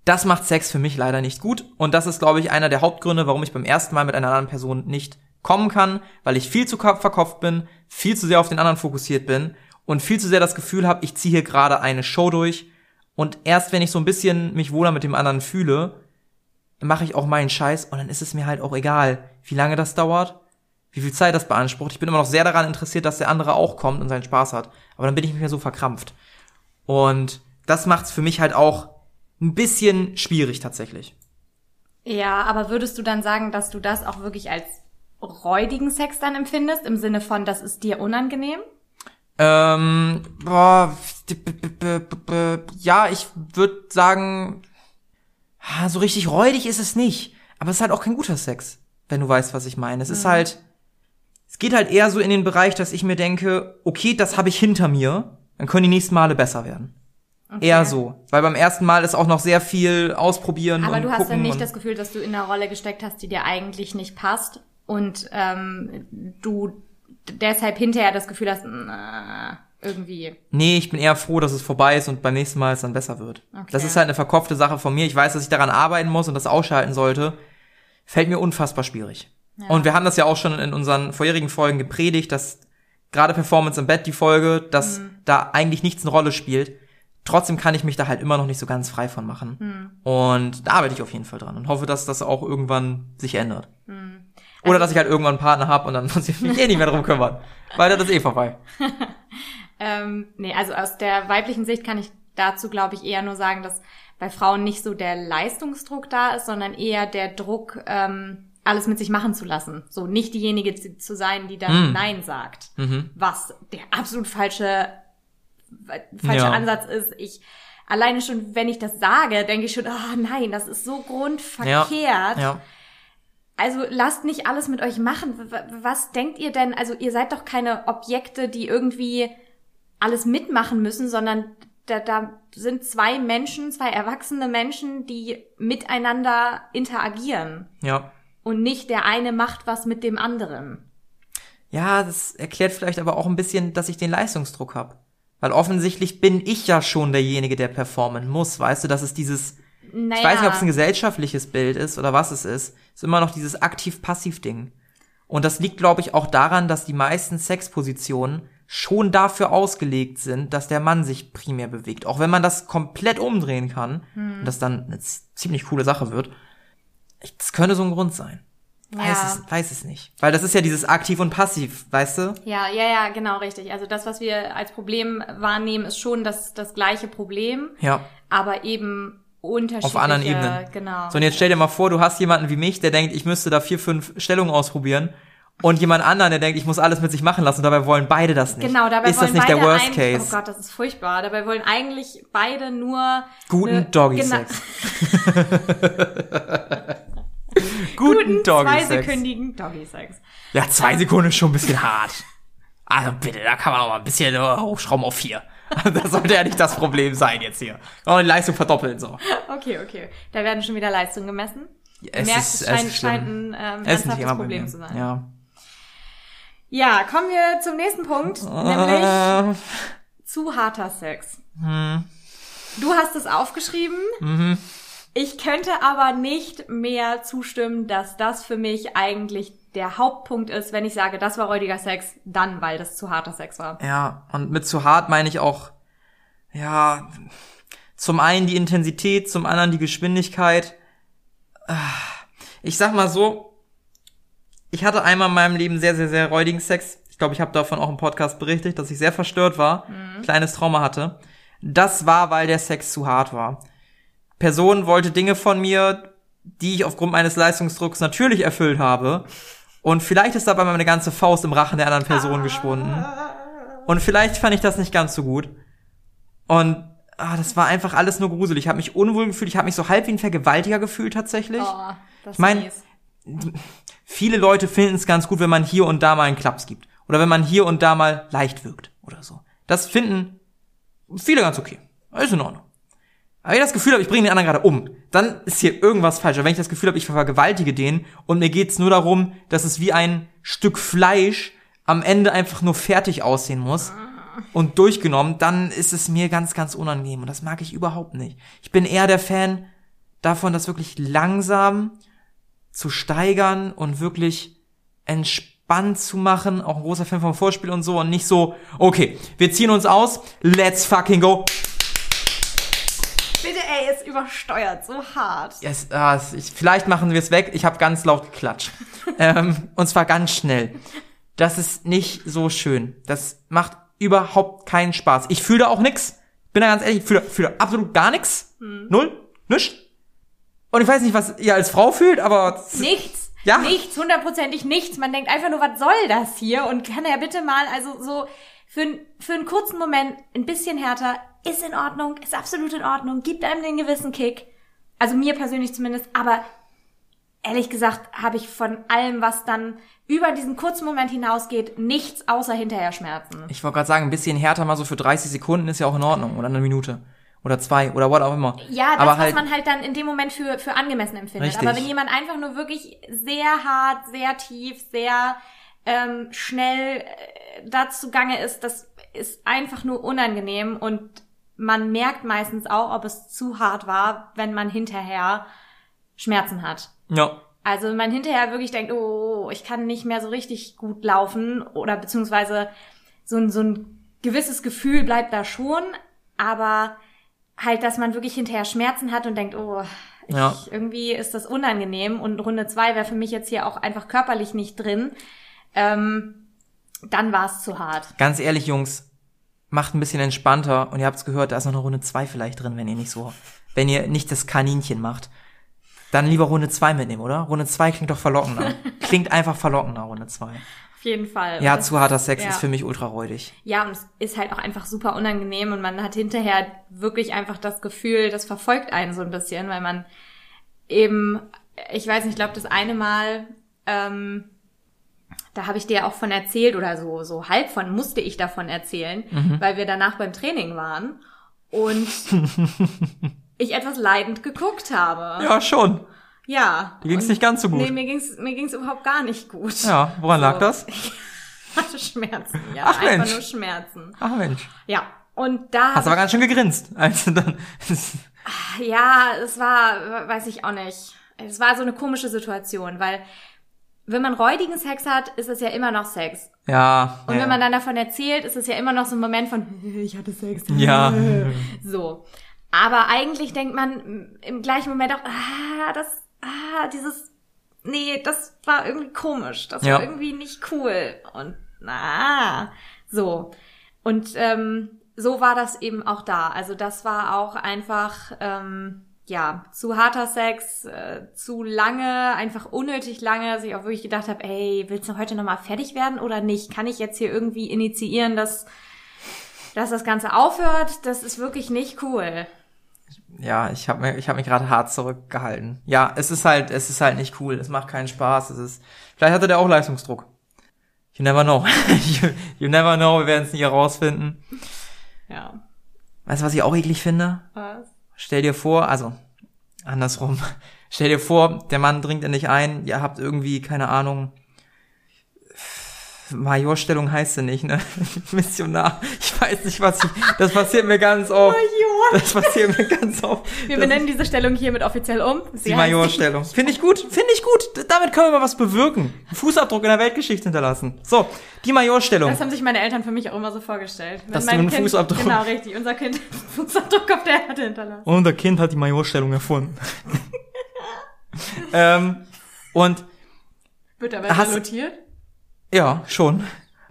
Das macht Sex für mich leider nicht gut. Und das ist, glaube ich, einer der Hauptgründe, warum ich beim ersten Mal mit einer anderen Person nicht kommen kann, weil ich viel zu ko- verkopft bin, viel zu sehr auf den anderen fokussiert bin und viel zu sehr das Gefühl habe, ich ziehe hier gerade eine Show durch. Und erst wenn ich so ein bisschen mich wohler mit dem anderen fühle, mache ich auch meinen Scheiß und dann ist es mir halt auch egal, wie lange das dauert, wie viel Zeit das beansprucht. Ich bin immer noch sehr daran interessiert, dass der andere auch kommt und seinen Spaß hat. Aber dann bin ich mehr so verkrampft. Und das macht's für mich halt auch ein bisschen schwierig tatsächlich. Ja, aber würdest du dann sagen, dass du das auch wirklich als räudigen Sex dann empfindest, im Sinne von, das ist dir unangenehm? Ähm, boah, ja, ich würde sagen, so richtig räudig ist es nicht. Aber es ist halt auch kein guter Sex, wenn du weißt, was ich meine. Es ist halt, es geht halt eher so in den Bereich, dass ich mir denke, okay, das habe ich hinter mir, dann können die nächsten Male besser werden. Eher so. Weil beim ersten Mal ist auch noch sehr viel ausprobieren Aber und du hast dann nicht das Gefühl, dass du in einer Rolle gesteckt hast, die dir eigentlich nicht passt und ähm, du deshalb hinterher das Gefühl hast, na, irgendwie. Nee, ich bin eher froh, dass es vorbei ist und beim nächsten Mal es dann besser wird. Okay. Das ist halt eine verkopfte Sache von mir. Ich weiß, dass ich daran arbeiten muss und das ausschalten sollte. Fällt mir unfassbar schwierig. Und wir haben das ja auch schon in unseren vorherigen Folgen gepredigt, dass gerade Performance im Bett, die Folge, dass Mhm. da eigentlich nichts eine Rolle spielt. Trotzdem kann ich mich da halt immer noch nicht so ganz frei von machen. Mhm. Und da arbeite ich auf jeden Fall dran und hoffe, dass das auch irgendwann sich ändert. Mhm. Oder dass ich halt irgendwann einen Partner habe und dann muss ich mich eh nicht mehr drum kümmern. Weil das ist eh vorbei. Ähm, nee, also aus der weiblichen Sicht kann ich dazu, glaube ich, eher nur sagen, dass bei Frauen nicht so der Leistungsdruck da ist, sondern eher der Druck, ähm, alles mit sich machen zu lassen. So nicht diejenige zu, sein, die dann Mm. Nein sagt. Mhm. Was der absolut falsche, falsche Ja. Ansatz ist. Ich alleine schon, wenn ich das sage, denke ich schon, ah nein, das ist so grundverkehrt. Ja. Also lasst nicht alles mit euch machen. Was denkt ihr denn? Also ihr seid doch keine Objekte, die irgendwie alles mitmachen müssen, sondern da, da sind zwei Menschen, zwei erwachsene Menschen, die miteinander interagieren. Ja. Und nicht der eine macht was mit dem anderen. Ja, das erklärt vielleicht aber auch ein bisschen, dass ich den Leistungsdruck habe. Weil offensichtlich bin ich ja schon derjenige, der performen muss. Weißt du, dass es dieses, Naja, ich weiß nicht, ob es ein gesellschaftliches Bild ist oder was es ist, ist immer noch dieses aktiv-passiv-Ding. Und das liegt, glaube ich, auch daran, dass die meisten Sexpositionen schon dafür ausgelegt sind, dass der Mann sich primär bewegt. Auch wenn man das komplett umdrehen kann und das dann eine ziemlich coole Sache wird. Das könnte so ein Grund sein. Weiß, Ja. es, weiß es nicht. Weil das ist ja dieses aktiv und passiv, weißt du? Ja, ja, ja, genau, richtig. Also das, was wir als Problem wahrnehmen, ist schon das, das gleiche Problem, Ja. aber eben unterschiedliche. Auf anderen Ebenen. Genau. So, und jetzt stell dir mal vor, du hast jemanden wie mich, der denkt, ich müsste da vier, fünf Stellungen ausprobieren. Und jemand anderen, der denkt, ich muss alles mit sich machen lassen. Und dabei wollen beide das nicht. Genau, dabei ist wollen das nicht beide der Worst Case? Oh Gott, das ist furchtbar. Dabei wollen eigentlich beide nur Guten ne- Doggy-Sex. Guten Guten Doggy-Sex. zweisekündigen Doggy-Sex. Ja, zwei Sekunden ist schon ein bisschen hart. Also bitte, da kann man auch mal ein bisschen äh, hochschrauben auf vier. Das sollte ja nicht das Problem sein jetzt hier. Auch die Leistung verdoppeln so. Okay, okay. Da werden schon wieder Leistungen gemessen. Es Merkt, ist, es scheint, ist scheint ein ähm, ernsthaftes Problem zu sein. Ja. Ja, kommen wir zum nächsten Punkt, nämlich Äh, zu harter Sex. hm. Du hast es aufgeschrieben. Mhm. Ich könnte aber nicht mehr zustimmen, dass das für mich eigentlich der Hauptpunkt ist, wenn ich sage, das war räudiger Sex, dann, weil das zu harter Sex war. Ja, und mit zu hart meine ich auch, ja, zum einen die Intensität, zum anderen die Geschwindigkeit. Ich sag mal so, ich hatte einmal in meinem Leben sehr, sehr, sehr räudigen Sex. Ich glaube, ich habe davon auch im Podcast berichtet, dass ich sehr verstört war, kleines Trauma hatte. Das war, weil der Sex zu hart war. Person wollte Dinge von mir, die ich aufgrund meines Leistungsdrucks natürlich erfüllt habe. Und vielleicht ist dabei meine ganze Faust im Rachen der anderen Person geschwunden. Und vielleicht fand ich das nicht ganz so gut. Und ah, das war einfach alles nur gruselig. Ich habe mich unwohl gefühlt. Ich habe mich so halb wie ein Vergewaltiger gefühlt tatsächlich. Oh, das Ich mein- ist Viele Leute finden es ganz gut, wenn man hier und da mal einen Klaps gibt. Oder wenn man hier und da mal leicht wirkt oder so. Das finden viele ganz okay. Ist in Ordnung. Aber wenn ich das Gefühl habe, ich bringe den anderen gerade um, dann ist hier irgendwas falsch. Aber wenn ich das Gefühl habe, ich vergewaltige den und mir geht's nur darum, dass es wie ein Stück Fleisch am Ende einfach nur fertig aussehen muss und durchgenommen, dann ist es mir ganz, ganz unangenehm. Und das mag ich überhaupt nicht. Ich bin eher der Fan davon, das wirklich langsam zu steigern und wirklich entspannt zu machen. Auch ein großer Fan vom Vorspiel und so. Und nicht so, okay, wir ziehen uns aus, let's fucking go. Übersteuert, so hart. Yes, ah, ich, vielleicht machen wir es weg. Ich habe ganz laut geklatscht. ähm, und zwar ganz schnell. Das ist nicht so schön. Das macht überhaupt keinen Spaß. Ich fühle da auch nix. Bin da ganz ehrlich, ich fühle fühle absolut gar nix. Null. Nichts. Und ich weiß nicht, was ihr als Frau fühlt, aber Nichts. Ja. Nichts, hundertprozentig nichts. Man denkt einfach nur, was soll das hier? Und kann er bitte mal, also so für, für einen kurzen Moment ein bisschen härter, ist in Ordnung, ist absolut in Ordnung, gibt einem den gewissen Kick. Also mir persönlich zumindest, aber ehrlich gesagt habe ich von allem, was dann über diesen kurzen Moment hinausgeht, nichts außer hinterher Schmerzen. Ich wollte gerade sagen, ein bisschen härter mal so für 30 Sekunden ist ja auch in Ordnung. Oder eine Minute. Oder zwei. Oder what auch immer. Ja, das, Aber was halt, man halt dann in dem Moment für, für angemessen empfindet. Richtig. Aber wenn jemand einfach nur wirklich sehr hart, sehr tief, sehr ähm, schnell äh, dazu gange ist, das ist einfach nur unangenehm und man merkt meistens auch, ob es zu hart war, wenn man hinterher Schmerzen hat. ja. Also wenn man hinterher wirklich denkt, oh, ich kann nicht mehr so richtig gut laufen oder beziehungsweise so ein, so ein gewisses Gefühl bleibt da schon, aber halt, dass man wirklich hinterher Schmerzen hat und denkt, oh, ich, Ja. irgendwie ist das unangenehm und Runde zwei wäre für mich jetzt hier auch einfach körperlich nicht drin, ähm, dann war es zu hart. Ganz ehrlich, Jungs, macht ein bisschen entspannter und ihr habt's gehört, da ist noch eine Runde zwei vielleicht drin, wenn ihr nicht so, wenn ihr nicht das Kaninchen macht. Dann lieber Runde zwei mitnehmen, oder? Runde zwei klingt doch verlockender. klingt einfach verlockender, Runde zwei. Auf jeden Fall. Ja, zu harter Sex ja. ist für mich ultra räudig. Ja, und es ist halt auch einfach super unangenehm und man hat hinterher wirklich einfach das Gefühl, das verfolgt einen so ein bisschen, weil man eben, ich weiß nicht, ich glaube, das eine Mal, ähm, da habe ich dir auch von erzählt oder so, so halb von musste ich davon erzählen, weil wir danach beim Training waren und ich etwas leidend geguckt habe. Ja, schon. Ja. Dir ging's nicht ganz so gut. Nee, mir ging's, mir ging's überhaupt gar nicht gut. Ja, woran lag das? Ich hatte Schmerzen, ja. Ach, einfach Mensch. nur Schmerzen. Ach Mensch. Ja. Und da Hast aber ganz schön gegrinst. Also dann, Ja, es war, weiß ich auch nicht. Es war so eine komische Situation, weil wenn man räudigen Sex hat, ist es ja immer noch Sex. ja. Und ja. wenn man dann davon erzählt, ist es ja immer noch so ein Moment von, ich hatte Sex. Ja. So. Aber eigentlich denkt man im gleichen Moment auch, ah, das, ah, dieses, nee, das war irgendwie komisch. Das Ja. war irgendwie nicht cool. Und, na, so. Und ähm, so war das eben auch da. Also das war auch einfach, ähm, ja, zu harter Sex, äh, zu lange, einfach unnötig lange, dass ich auch wirklich gedacht habe, ey, willst du heute nochmal fertig werden oder nicht? Kann ich jetzt hier irgendwie initiieren, dass, dass das Ganze aufhört? Das ist wirklich nicht cool. Ja, ich habe mir, ich habe mich gerade hart zurückgehalten. Ja, es ist halt, es ist halt nicht cool. Es macht keinen Spaß. Es ist, vielleicht hatte der auch Leistungsdruck. You never know. you, you never know. Wir werden es nie herausfinden. Ja. Weißt du, was ich auch eklig finde? Was? Stell dir vor, also andersrum. Stell dir vor, der Mann dringt in dich ein. Ihr habt irgendwie keine Ahnung. Majorstellung heißt sie nicht, ne? Missionar. Ich weiß nicht, was ich. Das passiert mir ganz oft. Major. Das passiert mir ganz oft. Wir benennen diese Stellung hiermit offiziell um. Sie Die Majorstellung. Finde ich gut, finde ich gut. Damit können wir mal was bewirken. Fußabdruck in der Weltgeschichte hinterlassen. So, die Majorstellung. Das haben sich meine Eltern für mich auch immer so vorgestellt. Wenn Dass mein du einen kind, Fußabdruck- Genau, richtig. Unser Kind Fußabdruck auf der Erde hinterlassen. Unser Kind hat die Majorstellung erfunden. ähm, und Wird aber Hast- salutiert? Ja, schon.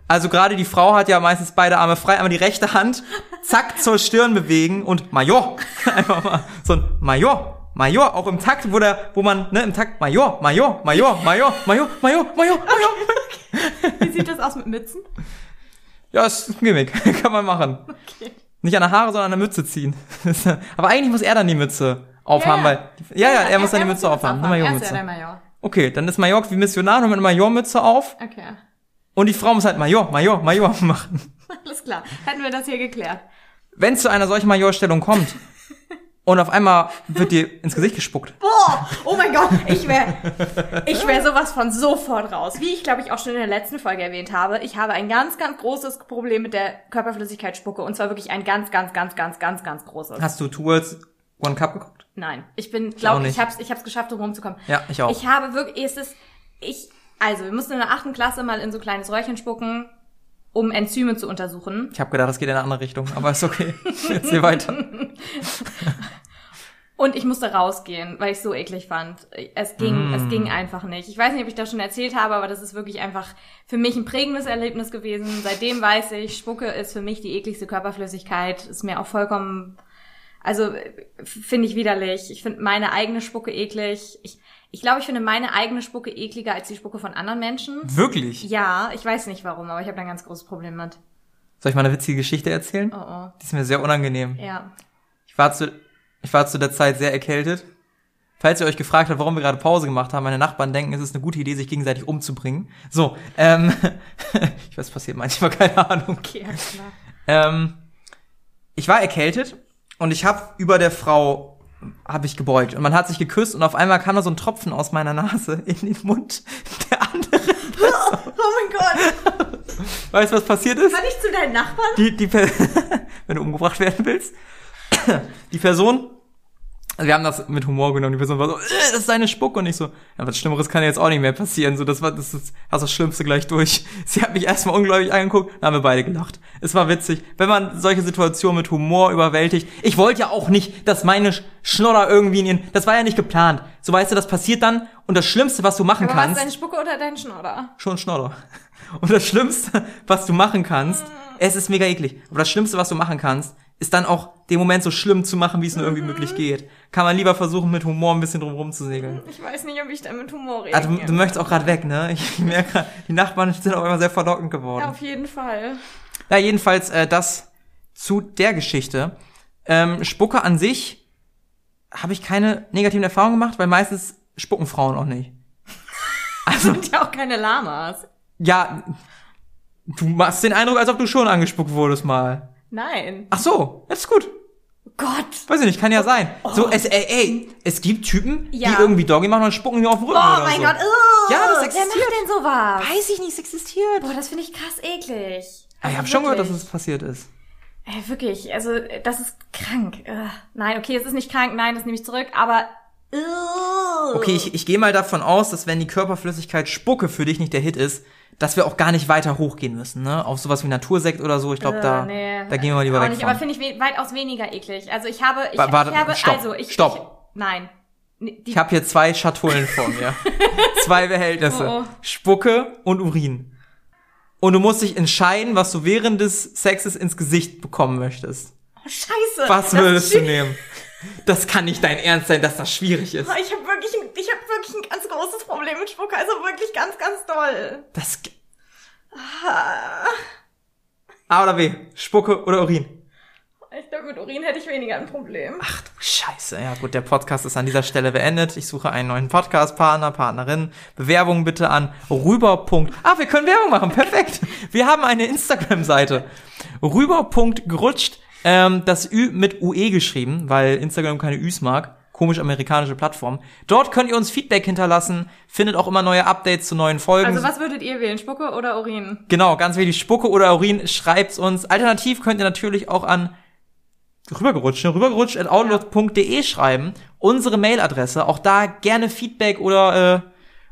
Also gerade die Frau hat ja meistens beide Arme frei, einmal die rechte Hand, zack, zur Stirn bewegen und Major. Einfach mal so ein Major. Major, auch im Takt, wo der, wo man, ne, im Takt, Major, Major, Major, Major, Major, Major, Major, Major. Wie sieht das aus mit Mützen? Ja, ist ein Gimmick. Kann man machen. Okay. Nicht an der Haare, sondern an der Mütze ziehen. Aber eigentlich muss er dann die Mütze aufhaben, Ja, ja. weil, ja, ja, er muss dann die Mütze aufhaben. Eine Er ist ja Majormütze. der Major. Okay, dann ist Major wie Missionar noch mit einer Majormütze auf Okay. Und die Frau muss halt Major, Major, Major machen. Alles klar. Hätten wir das hier geklärt. Wenn es zu einer solchen Majorstellung kommt und auf einmal wird dir ins Gesicht gespuckt. Boah, oh mein Gott, ich wäre ich wär sowas von sofort raus. Wie ich glaube ich auch schon in der letzten Folge erwähnt habe, ich habe ein ganz, ganz großes Problem mit der Körperflüssigkeitsspucke und zwar wirklich ein ganz, ganz, ganz, ganz, ganz, ganz großes. Hast du Tours One Cup geguckt? Nein, ich bin, glaube ich, nicht. ich hab's, ich hab's geschafft, um rumzukommen. Ja, ich auch. Ich habe wirklich, es ist, ich, also wir mussten in der achten Klasse mal in so ein kleines Röhrchen spucken, um Enzyme zu untersuchen. Ich habe gedacht, das geht in eine andere Richtung, aber ist okay. Jetzt hier weiter. Und ich musste rausgehen, weil ich so eklig fand. Es ging, es ging einfach nicht. Ich weiß nicht, ob ich das schon erzählt habe, aber das ist wirklich einfach für mich ein prägendes Erlebnis gewesen. Seitdem weiß ich, Spucke ist für mich die ekligste Körperflüssigkeit. Ist mir auch vollkommen, Also finde ich widerlich. Ich finde meine eigene Spucke eklig. Ich ich glaube, ich finde meine eigene Spucke ekliger als die Spucke von anderen Menschen. Wirklich? Ja, ich weiß nicht warum, aber ich habe da ein ganz großes Problem mit. Soll ich mal eine witzige Geschichte erzählen? Oh oh. Die ist mir sehr unangenehm. Ja. Ich war zu, ich war zu der Zeit sehr erkältet. Falls ihr euch gefragt habt, warum wir gerade Pause gemacht haben, meine Nachbarn denken, es ist eine gute Idee, sich gegenseitig umzubringen. So, ähm, ich weiß, passiert manchmal, keine Ahnung. Okay, alles klar. Ähm, ich war erkältet und ich habe über der Frau habe ich gebeugt und man hat sich geküsst und auf einmal kam da so ein Tropfen aus meiner Nase in den Mund der anderen. Oh mein Gott. Weißt du, was passiert ist? Kann ich zu deinen Nachbarn? Die, die wenn du umgebracht werden willst, die Person, wir haben das mit Humor genommen, die Person war so, äh, das ist deine Spucke und ich so, ja, was Schlimmeres kann jetzt auch nicht mehr passieren, so, das war, das ist, hast das Schlimmste gleich durch. Sie hat mich erstmal ungläubig angeguckt, dann haben wir beide gelacht. Es war witzig, wenn man solche Situationen mit Humor überwältigt. Ich wollte ja auch nicht, dass meine Sch- Schnodder irgendwie in ihren, das war ja nicht geplant. So, weißt du, das passiert dann und das Schlimmste, was du machen Aber war kannst, deine Spucke oder dein Schnodder? schon Schnodder. Und das Schlimmste, was du machen kannst, es ist mega eklig, aber das Schlimmste, was du machen kannst, ist dann auch den Moment so schlimm zu machen, wie es nur irgendwie möglich geht. Kann man lieber versuchen, mit Humor ein bisschen drum rumzusegeln. Ich weiß nicht, ob ich da mit Humor rede. Also, du, du möchtest auch gerade weg, ne? Ich merke, grad, die Nachbarn sind auch immer sehr verlockend geworden. Auf jeden Fall. Ja, jedenfalls äh, das zu der Geschichte. Ähm, Spucke an sich habe ich keine negativen Erfahrungen gemacht, weil meistens spucken Frauen auch nicht. Also, Sind ja auch keine Lamas. ja, du machst den Eindruck, als ob du schon angespuckt wurdest mal. Nein. Ach so, das ist gut. Gott. Weiß ich nicht, kann ja sein. So, es, ey, ey, es gibt Typen, Ja. die irgendwie Doggy machen und spucken die auf den Rücken Oh mein so. Gott. Uh, Ja, das Wer existiert. macht denn sowas? Weiß ich nicht, es existiert. Boah, das finde ich krass eklig. Ah, ich Also habe schon gehört, dass es passiert ist. Ey, wirklich, also das ist krank. Äh, nein, okay, es ist nicht krank, nein, das nehme ich zurück, aber. Okay, ich, ich gehe mal davon aus, dass wenn die Körperflüssigkeit Spucke für dich nicht der Hit ist, dass wir auch gar nicht weiter hochgehen müssen, ne? Auf sowas wie Natursekt oder so. Ich glaube, da, Äh, nee, da gehen wir lieber auch weg nicht, von. aber finde ich we weitaus weniger eklig. Also ich habe, ich, Wa- warte, ich habe, stopp, also ich, stopp. Ich, nein. Ich habe hier zwei Schatullen vor mir. zwei Behältnisse. Oh, oh. Spucke und Urin. Und du musst dich entscheiden, was du während des Sexes ins Gesicht bekommen möchtest. oh, Scheiße. Was würdest du nehmen? Das kann nicht dein Ernst sein, dass das schwierig ist. Ich habe wirklich, ein, ich habe wirklich ein ganz großes Problem mit Spucke, also wirklich ganz, ganz doll. Das. A oder B? Spucke oder Urin? Ich glaube, mit Urin hätte ich weniger ein Problem. Ach du Scheiße. Ja gut, der Podcast ist an dieser Stelle beendet. Ich suche einen neuen Podcast-Partner, Partnerin. Bewerbungen bitte an rüber. Ah, wir können Werbung machen. Perfekt. Wir haben eine Instagram-Seite. Rüber.gerutscht. Ähm, das Ü mit UE geschrieben, weil Instagram keine Üs mag. Komisch amerikanische Plattform. Dort könnt ihr uns Feedback hinterlassen. Findet auch immer neue Updates zu neuen Folgen. Also was würdet ihr wählen, Spucke oder Urin? Genau, ganz wichtig, Spucke oder Urin, schreibt's uns. Alternativ könnt ihr natürlich auch an rübergerutscht, ne? rübergerutscht at outlook.de schreiben. Unsere Mailadresse, auch da gerne Feedback oder äh,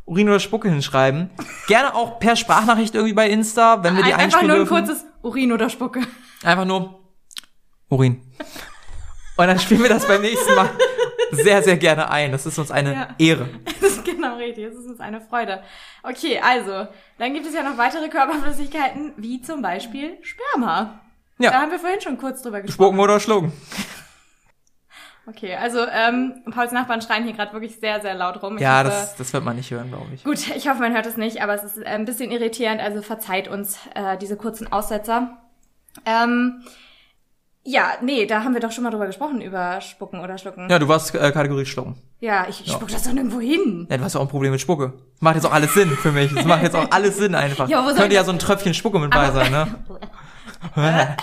Urin oder Spucke hinschreiben. Gerne auch per Sprachnachricht irgendwie bei Insta, wenn wir die Ein- Einfach einspielen nur ein dürfen. kurzes Urin oder Spucke. Einfach nur Urin. Und dann spielen wir das beim nächsten Mal sehr, sehr gerne ein. Das ist uns eine Ja. Ehre. Das ist genau richtig. Das ist uns eine Freude. Okay, also, dann gibt es ja noch weitere Körperflüssigkeiten, wie zum Beispiel Sperma. Da Ja, haben wir vorhin schon kurz drüber gesprochen. spucken oder schlucken. Okay, also ähm, Pauls Nachbarn schreien hier gerade wirklich sehr, sehr laut rum. Ich Ja, hoffe- das, das wird man nicht hören, glaube ich. Gut, ich hoffe, man hört es nicht, aber es ist äh, ein bisschen irritierend, also verzeiht uns äh, diese kurzen Aussetzer. Ähm, ja, nee, da haben wir doch schon mal drüber gesprochen, über Spucken oder Schlucken. Ja, du warst äh, Kategorie Schlucken. Ja, ich, ich spuck das doch nirgendwo hin. Ja, du hast ja auch ein Problem mit Spucke. Macht jetzt auch alles Sinn für mich. Das macht jetzt auch alles Sinn einfach. Ja, wo soll Könnte ja so ein Tröpfchen Spucke mit bei sein, ne?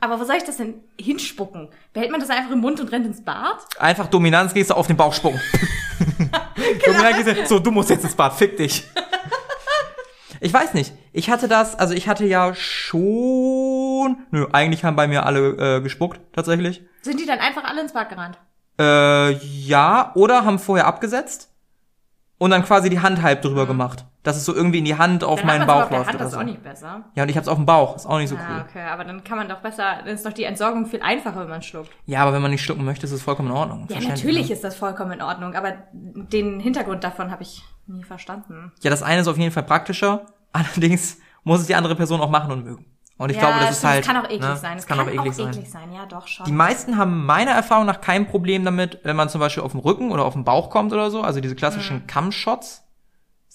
Aber wo soll ich das denn hinspucken? Behält man das einfach im Mund und rennt ins Bad? Einfach Dominanz gehst du auf den Bauch spucken. Dominanz gehst du, so, du musst jetzt ins Bad, fick dich. Ich weiß nicht. Ich hatte das, also ich hatte ja schon, nö, eigentlich haben bei mir alle äh, gespuckt, tatsächlich. Sind die dann einfach alle ins Bad gerannt? Äh, ja, oder haben vorher abgesetzt und dann quasi die Hand halb drüber gemacht. Dass es so irgendwie in die Hand auf Dann meinen Bauch auf der läuft Hand, oder das ist so. auch nicht besser. Ja, und ich hab's auf dem Bauch, ist auch nicht so Ah, cool. okay, aber dann kann man doch besser, dann ist doch die Entsorgung viel einfacher, wenn man schluckt. Ja, aber wenn man nicht schlucken möchte, ist es vollkommen in Ordnung. Ja, natürlich ne? ist das vollkommen in Ordnung, aber den Hintergrund davon habe ich nie verstanden. Ja, das eine ist auf jeden Fall praktischer, allerdings muss es die andere Person auch machen und mögen. Und ich ja, glaube, das ist halt. Es kann auch eklig ne? sein. Es kann, auch eklig sein. sein. Ja, doch schon. Die meisten haben meiner Erfahrung nach kein Problem damit, wenn man zum Beispiel auf den Rücken oder auf den Bauch kommt oder so. Also diese klassischen Mhm. Cam-Shots.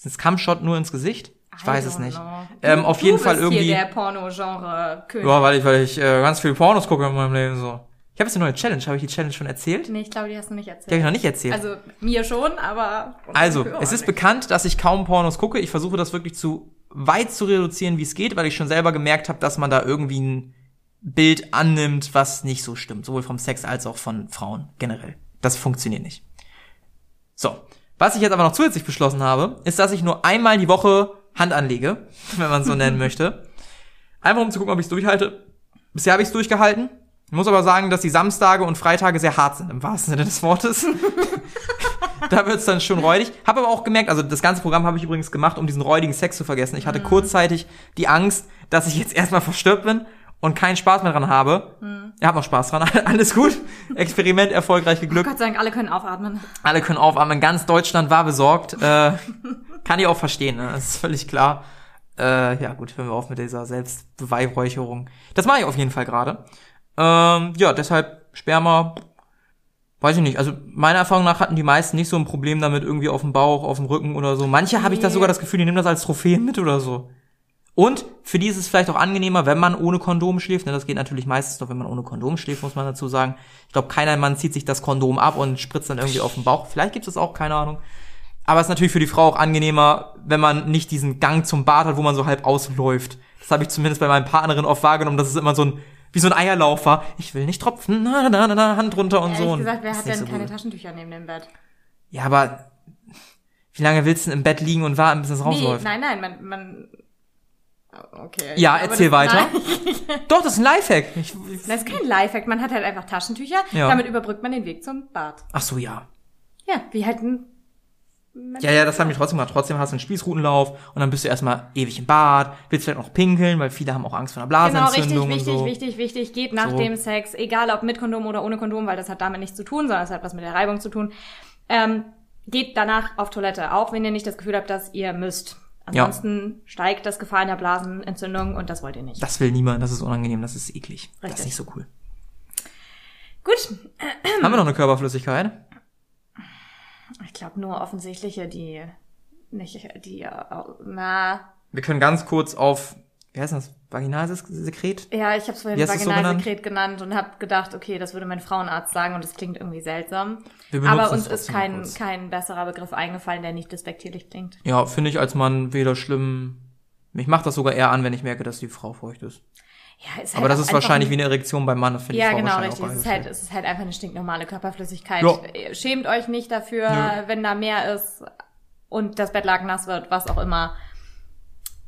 Ist das Cam-Shot nur ins Gesicht? Ich weiß es nicht. Ähm, Du- auf jeden Fall irgendwie. Hier der Porno-Genre-König. Ja, weil ich, weil ich äh, ganz viel Pornos gucke in meinem Leben so. Ich habe jetzt eine neue Challenge. Habe ich die Challenge schon erzählt? Nee, ich glaube, die hast du nicht Die habe ich erzählt. noch nicht erzählt. Also, mir schon, aber... Also, es ist nicht. bekannt, dass ich kaum Pornos gucke. Ich versuche das wirklich zu weit zu reduzieren, wie es geht, weil ich schon selber gemerkt habe, dass man da irgendwie ein Bild annimmt, was nicht so stimmt. Sowohl vom Sex als auch von Frauen generell. Das funktioniert nicht. So. Was ich jetzt aber noch zusätzlich beschlossen habe, ist, dass ich nur einmal die Woche Hand anlege, wenn man so nennen möchte. Einfach um zu gucken, ob ich es durchhalte. Bisher habe ich es durchgehalten. Ich muss aber sagen, dass die Samstage und Freitage sehr hart sind, im wahrsten Sinne des Wortes. da wird's dann schon räudig. Habe aber auch gemerkt, also das ganze Programm habe ich übrigens gemacht, um diesen räudigen Sex zu vergessen. Ich hatte kurzzeitig die Angst, dass ich jetzt erstmal verstört bin und keinen Spaß mehr dran habe. Ihr habt noch Spaß dran, alles gut. Experiment erfolgreich geglückt. Gott sei Dank, alle können aufatmen. Alle können aufatmen. Ganz Deutschland war besorgt. Äh, kann ich auch verstehen, ne? Das ist völlig klar. Äh, ja, gut, hören wir auf mit dieser Selbstbeweihräucherung. Das mache ich auf jeden Fall gerade. Ähm, ja, deshalb Sperma, weiß ich nicht. Also meiner Erfahrung nach hatten die meisten nicht so ein Problem damit, irgendwie auf dem Bauch, auf dem Rücken oder so. Manche habe ich da sogar das Gefühl, die nehmen das als Trophäen mit oder so. Und für die ist es vielleicht auch angenehmer, wenn man ohne Kondom schläft. Ne, das geht natürlich meistens noch, wenn man ohne Kondom schläft, muss man dazu sagen. Ich glaube, keiner Mann zieht sich das Kondom ab und spritzt dann irgendwie auf den Bauch. Vielleicht gibt es auch, keine Ahnung. Aber es ist natürlich für die Frau auch angenehmer, wenn man nicht diesen Gang zum Bad hat, wo man so halb ausläuft. Das habe ich zumindest bei meinen Partnerinnen oft wahrgenommen, dass es immer so ein, wie so ein Eierlauf war. Ich will nicht tropfen, na, na, na, na, Hand runter und so. Ehrlich gesagt, wer hat denn so keine gut. Taschentücher neben dem Bett? Ja, aber wie lange willst du denn im Bett liegen und warten, bis es Nee, rausläuft? nein, nein, man... man okay. Ja, erzähl weiter. Doch, das ist ein Lifehack. Ich, das ist kein Lifehack. Man hat halt einfach Taschentücher. Ja. Damit überbrückt man den Weg zum Bad. ach so, ja. Ja, wie halt ein... Ja, ja, das haben die trotzdem gemacht. Trotzdem hast du einen Spießrutenlauf und dann bist du erstmal ewig im Bad, willst vielleicht noch pinkeln, weil viele haben auch Angst vor einer Genau, Blasenentzündung richtig, und wichtig, so. wichtig, wichtig. Geht nach So. dem Sex, egal ob mit Kondom oder ohne Kondom, weil das hat damit nichts zu tun, sondern es hat was mit der Reibung zu tun. Ähm, geht danach auf Toilette, auch wenn ihr nicht das Gefühl habt, dass ihr müsst. Ja. Ansonsten steigt das Gefahr einer Blasenentzündung und das wollt ihr nicht. Das will niemand, das ist unangenehm, das ist eklig. Das ist Richtig. nicht so cool. Gut, Haben wir noch eine Körperflüssigkeit? ich glaube nur offensichtliche, die nicht, die, äh, na, Wir können ganz kurz auf, wie heißt das, Vaginalsekret? ja, ich habe es vorhin du's so Vaginalsekret genannt und habe gedacht, okay, das würde mein Frauenarzt sagen und das klingt irgendwie seltsam. Aber uns ist kein, kurz. kein besserer Begriff eingefallen, der nicht despektierlich klingt. Ja, finde ich als Mann weder schlimm. Mich macht das sogar eher an, wenn ich merke, dass die Frau feucht ist. Ja, ist Aber halt das auch ist wahrscheinlich ein- wie eine Erektion beim Mann, das finde Ja, ich Frau genau, richtig. Es ist, halt, es ist halt einfach eine stinknormale Körperflüssigkeit. Ja. Schämt euch nicht dafür, Nö. wenn da mehr ist und das Bettlaken nass wird, was auch immer.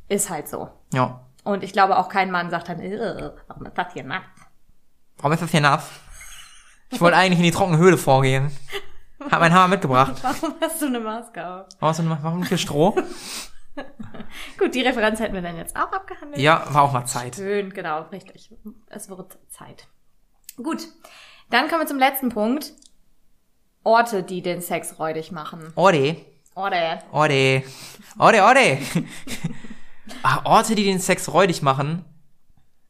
Ist halt so. Ja. Und ich glaube auch kein Mann sagt dann, äh, warum ist das hier nass? Warum ist das hier nass? Ich wollte eigentlich in die trockene Höhle vorgehen. Hab mein Hammer mitgebracht. Warum hast du eine Maske auf? Warum warum viel Stroh? Gut, die Referenz hätten wir dann jetzt auch abgehandelt. Ja, war auch mal Zeit. Schön, genau, richtig. Es wird Zeit. Gut, dann kommen wir zum letzten Punkt. Orte, die den Sex räudig machen. Ode. Orte. Ode. Ode, Ode. Ah, Orte, die den Sex räudig machen.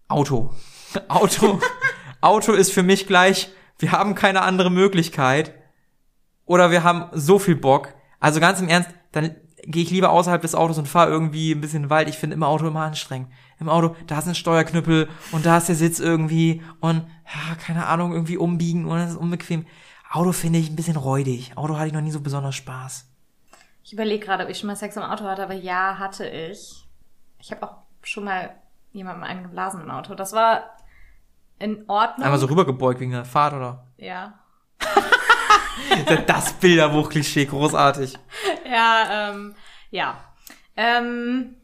Auto. Auto. Auto ist für mich gleich, wir haben keine andere Möglichkeit. Oder wir haben so viel Bock. Also ganz im Ernst, dann gehe ich lieber außerhalb des Autos und fahre irgendwie ein bisschen in den Wald. Ich finde im Auto immer anstrengend. Im Auto, da ist ein Steuerknüppel und da ist der Sitz irgendwie und, ja, keine Ahnung, irgendwie umbiegen und das ist unbequem. Auto finde ich ein bisschen räudig. Auto hatte ich noch nie so besonders Spaß. Ich überlege gerade, ob ich schon mal Sex im Auto hatte, aber ja, hatte ich. Ich habe auch schon mal jemandem einen geblasen im Auto. Das war in Ordnung. Einmal so rübergebeugt wegen der Fahrt, oder? ja. Das Bilderbuch-Klischee, großartig. Ja, ähm, ja. Ähm,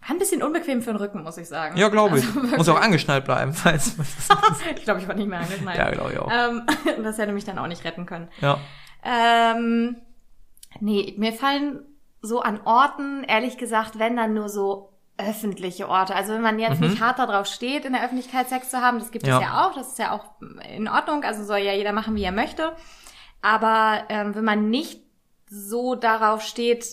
war ein bisschen unbequem für den Rücken, muss ich sagen. Ja, glaube ich. Also Muss auch angeschnallt bleiben, falls. ich glaube, ich war nicht mehr angeschnallt. ja, glaube ich auch. Ähm, das hätte mich dann auch nicht retten können. Ja. Ähm, nee, mir fallen so an Orten, ehrlich gesagt, wenn dann nur so öffentliche Orte. Also wenn man jetzt nicht hart darauf steht, in der Öffentlichkeit Sex zu haben, das gibt Mhm. Ja. es ja auch, das ist ja auch in Ordnung, also soll ja jeder machen, wie er möchte. Aber ähm, wenn man nicht so darauf steht,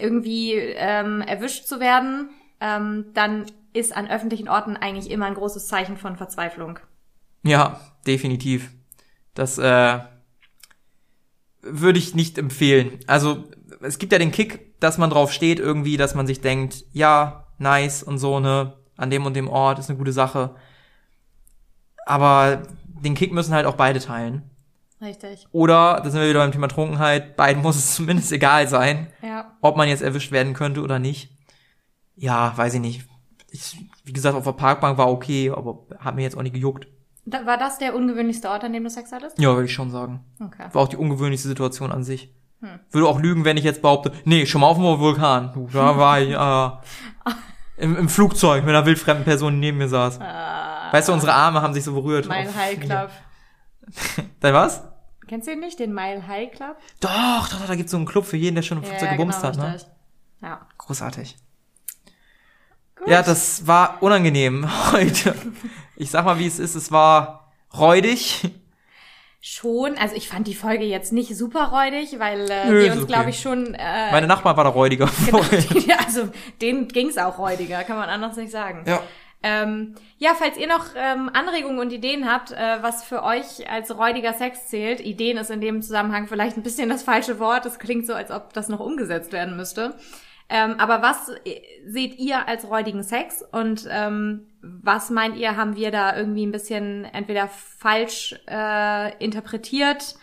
irgendwie ähm, erwischt zu werden, ähm, dann ist an öffentlichen Orten eigentlich immer ein großes Zeichen von Verzweiflung. Ja, definitiv. Das äh, würde ich nicht empfehlen. Also es gibt ja den Kick, dass man drauf steht irgendwie, dass man sich denkt, ja, nice und so, ne, an dem und dem Ort ist eine gute Sache. Aber den Kick müssen halt auch beide teilen. Richtig. Oder, da sind wir wieder beim Thema Trunkenheit, beiden muss es zumindest egal sein, Ja. ob man jetzt erwischt werden könnte oder nicht. Ja, weiß ich nicht. Ich, wie gesagt, auf der Parkbank war okay, aber hat mir jetzt auch nicht gejuckt. Da, war das der ungewöhnlichste Ort, an dem du Sex hattest? Ja, würde ich schon sagen. Okay. War auch die ungewöhnlichste Situation an sich. Hm. Würde auch lügen, wenn ich jetzt behaupte, nee, schon mal auf dem Vulkan. Du, da war ich äh, im, im Flugzeug mit einer wildfremden Person, neben mir saß. Weißt du, unsere Arme haben sich so berührt. Mile Auf- High Club. Dein was? Kennst du den nicht, den Mile High Club? Doch, doch, doch, da gibt's so einen Club für jeden, der schon im Flugzeug gebumst hat, ne? genau. Ja. Großartig. Gut. Ja, das war unangenehm heute. Ich sag mal, wie es ist. Es war räudig. Schon, also ich fand die Folge jetzt nicht super räudig, weil äh, Nö, wir uns, okay. glaube ich, schon äh, Meine Nachbarn war da räudiger. genau, also denen ging's auch räudiger, kann man anders nicht sagen. ja. Ähm, ja, falls ihr noch ähm, Anregungen und Ideen habt, äh, was für euch als räudiger Sex zählt, Ideen ist in dem Zusammenhang vielleicht ein bisschen das falsche Wort. Es klingt so, als ob das noch umgesetzt werden müsste. Ähm, aber was äh, seht ihr als räudigen Sex und ähm, was meint ihr, haben wir da irgendwie ein bisschen entweder falsch äh, interpretiert?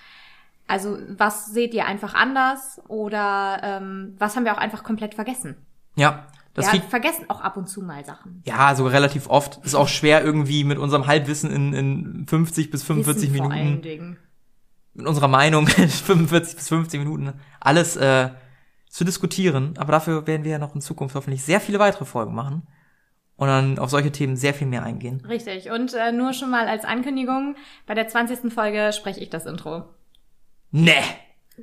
Also was seht ihr einfach anders oder ähm, was haben wir auch einfach komplett vergessen? Ja. Das wir Feed vergessen auch ab und zu mal Sachen. Ja, sogar relativ oft. Ist auch schwer irgendwie mit unserem Halbwissen in, in 50 bis 45 Wissen Vor allen Minuten, Dingen. mit unserer Meinung in 45 bis 50 Minuten alles äh, zu diskutieren. Aber dafür werden wir ja noch in Zukunft hoffentlich sehr viele weitere Folgen machen und dann auf solche Themen sehr viel mehr eingehen. Richtig. Und äh, nur schon mal als Ankündigung, bei der 20. Folge spreche ich das Intro. Nee,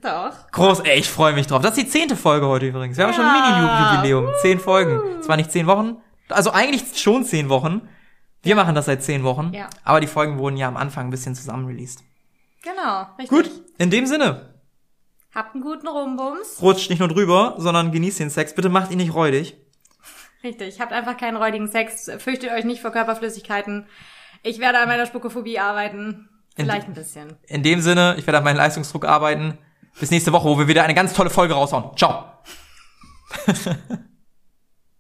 Doch. groß, ey, ich freue mich drauf. Das ist die zehnte Folge heute übrigens. Wir haben schon ein Ja. Mini-Jubiläum. Zehn Folgen. Zwar nicht zehn Wochen, also eigentlich schon zehn Wochen. Wir machen das seit zehn Wochen. Ja. Aber die Folgen wurden ja am Anfang ein bisschen zusammen released. Genau. Richtig. Gut, in dem Sinne. Habt einen guten Rumbums. rutscht nicht nur drüber, sondern genießt den Sex. Bitte macht ihn nicht räudig. Richtig. Habt einfach keinen räudigen Sex. Fürchtet euch nicht vor Körperflüssigkeiten. Ich werde an meiner Spukophobie arbeiten. Vielleicht ein bisschen. In dem Sinne, ich werde an meinem Leistungsdruck arbeiten. Bis nächste Woche, wo wir wieder eine ganz tolle Folge raushauen. Ciao.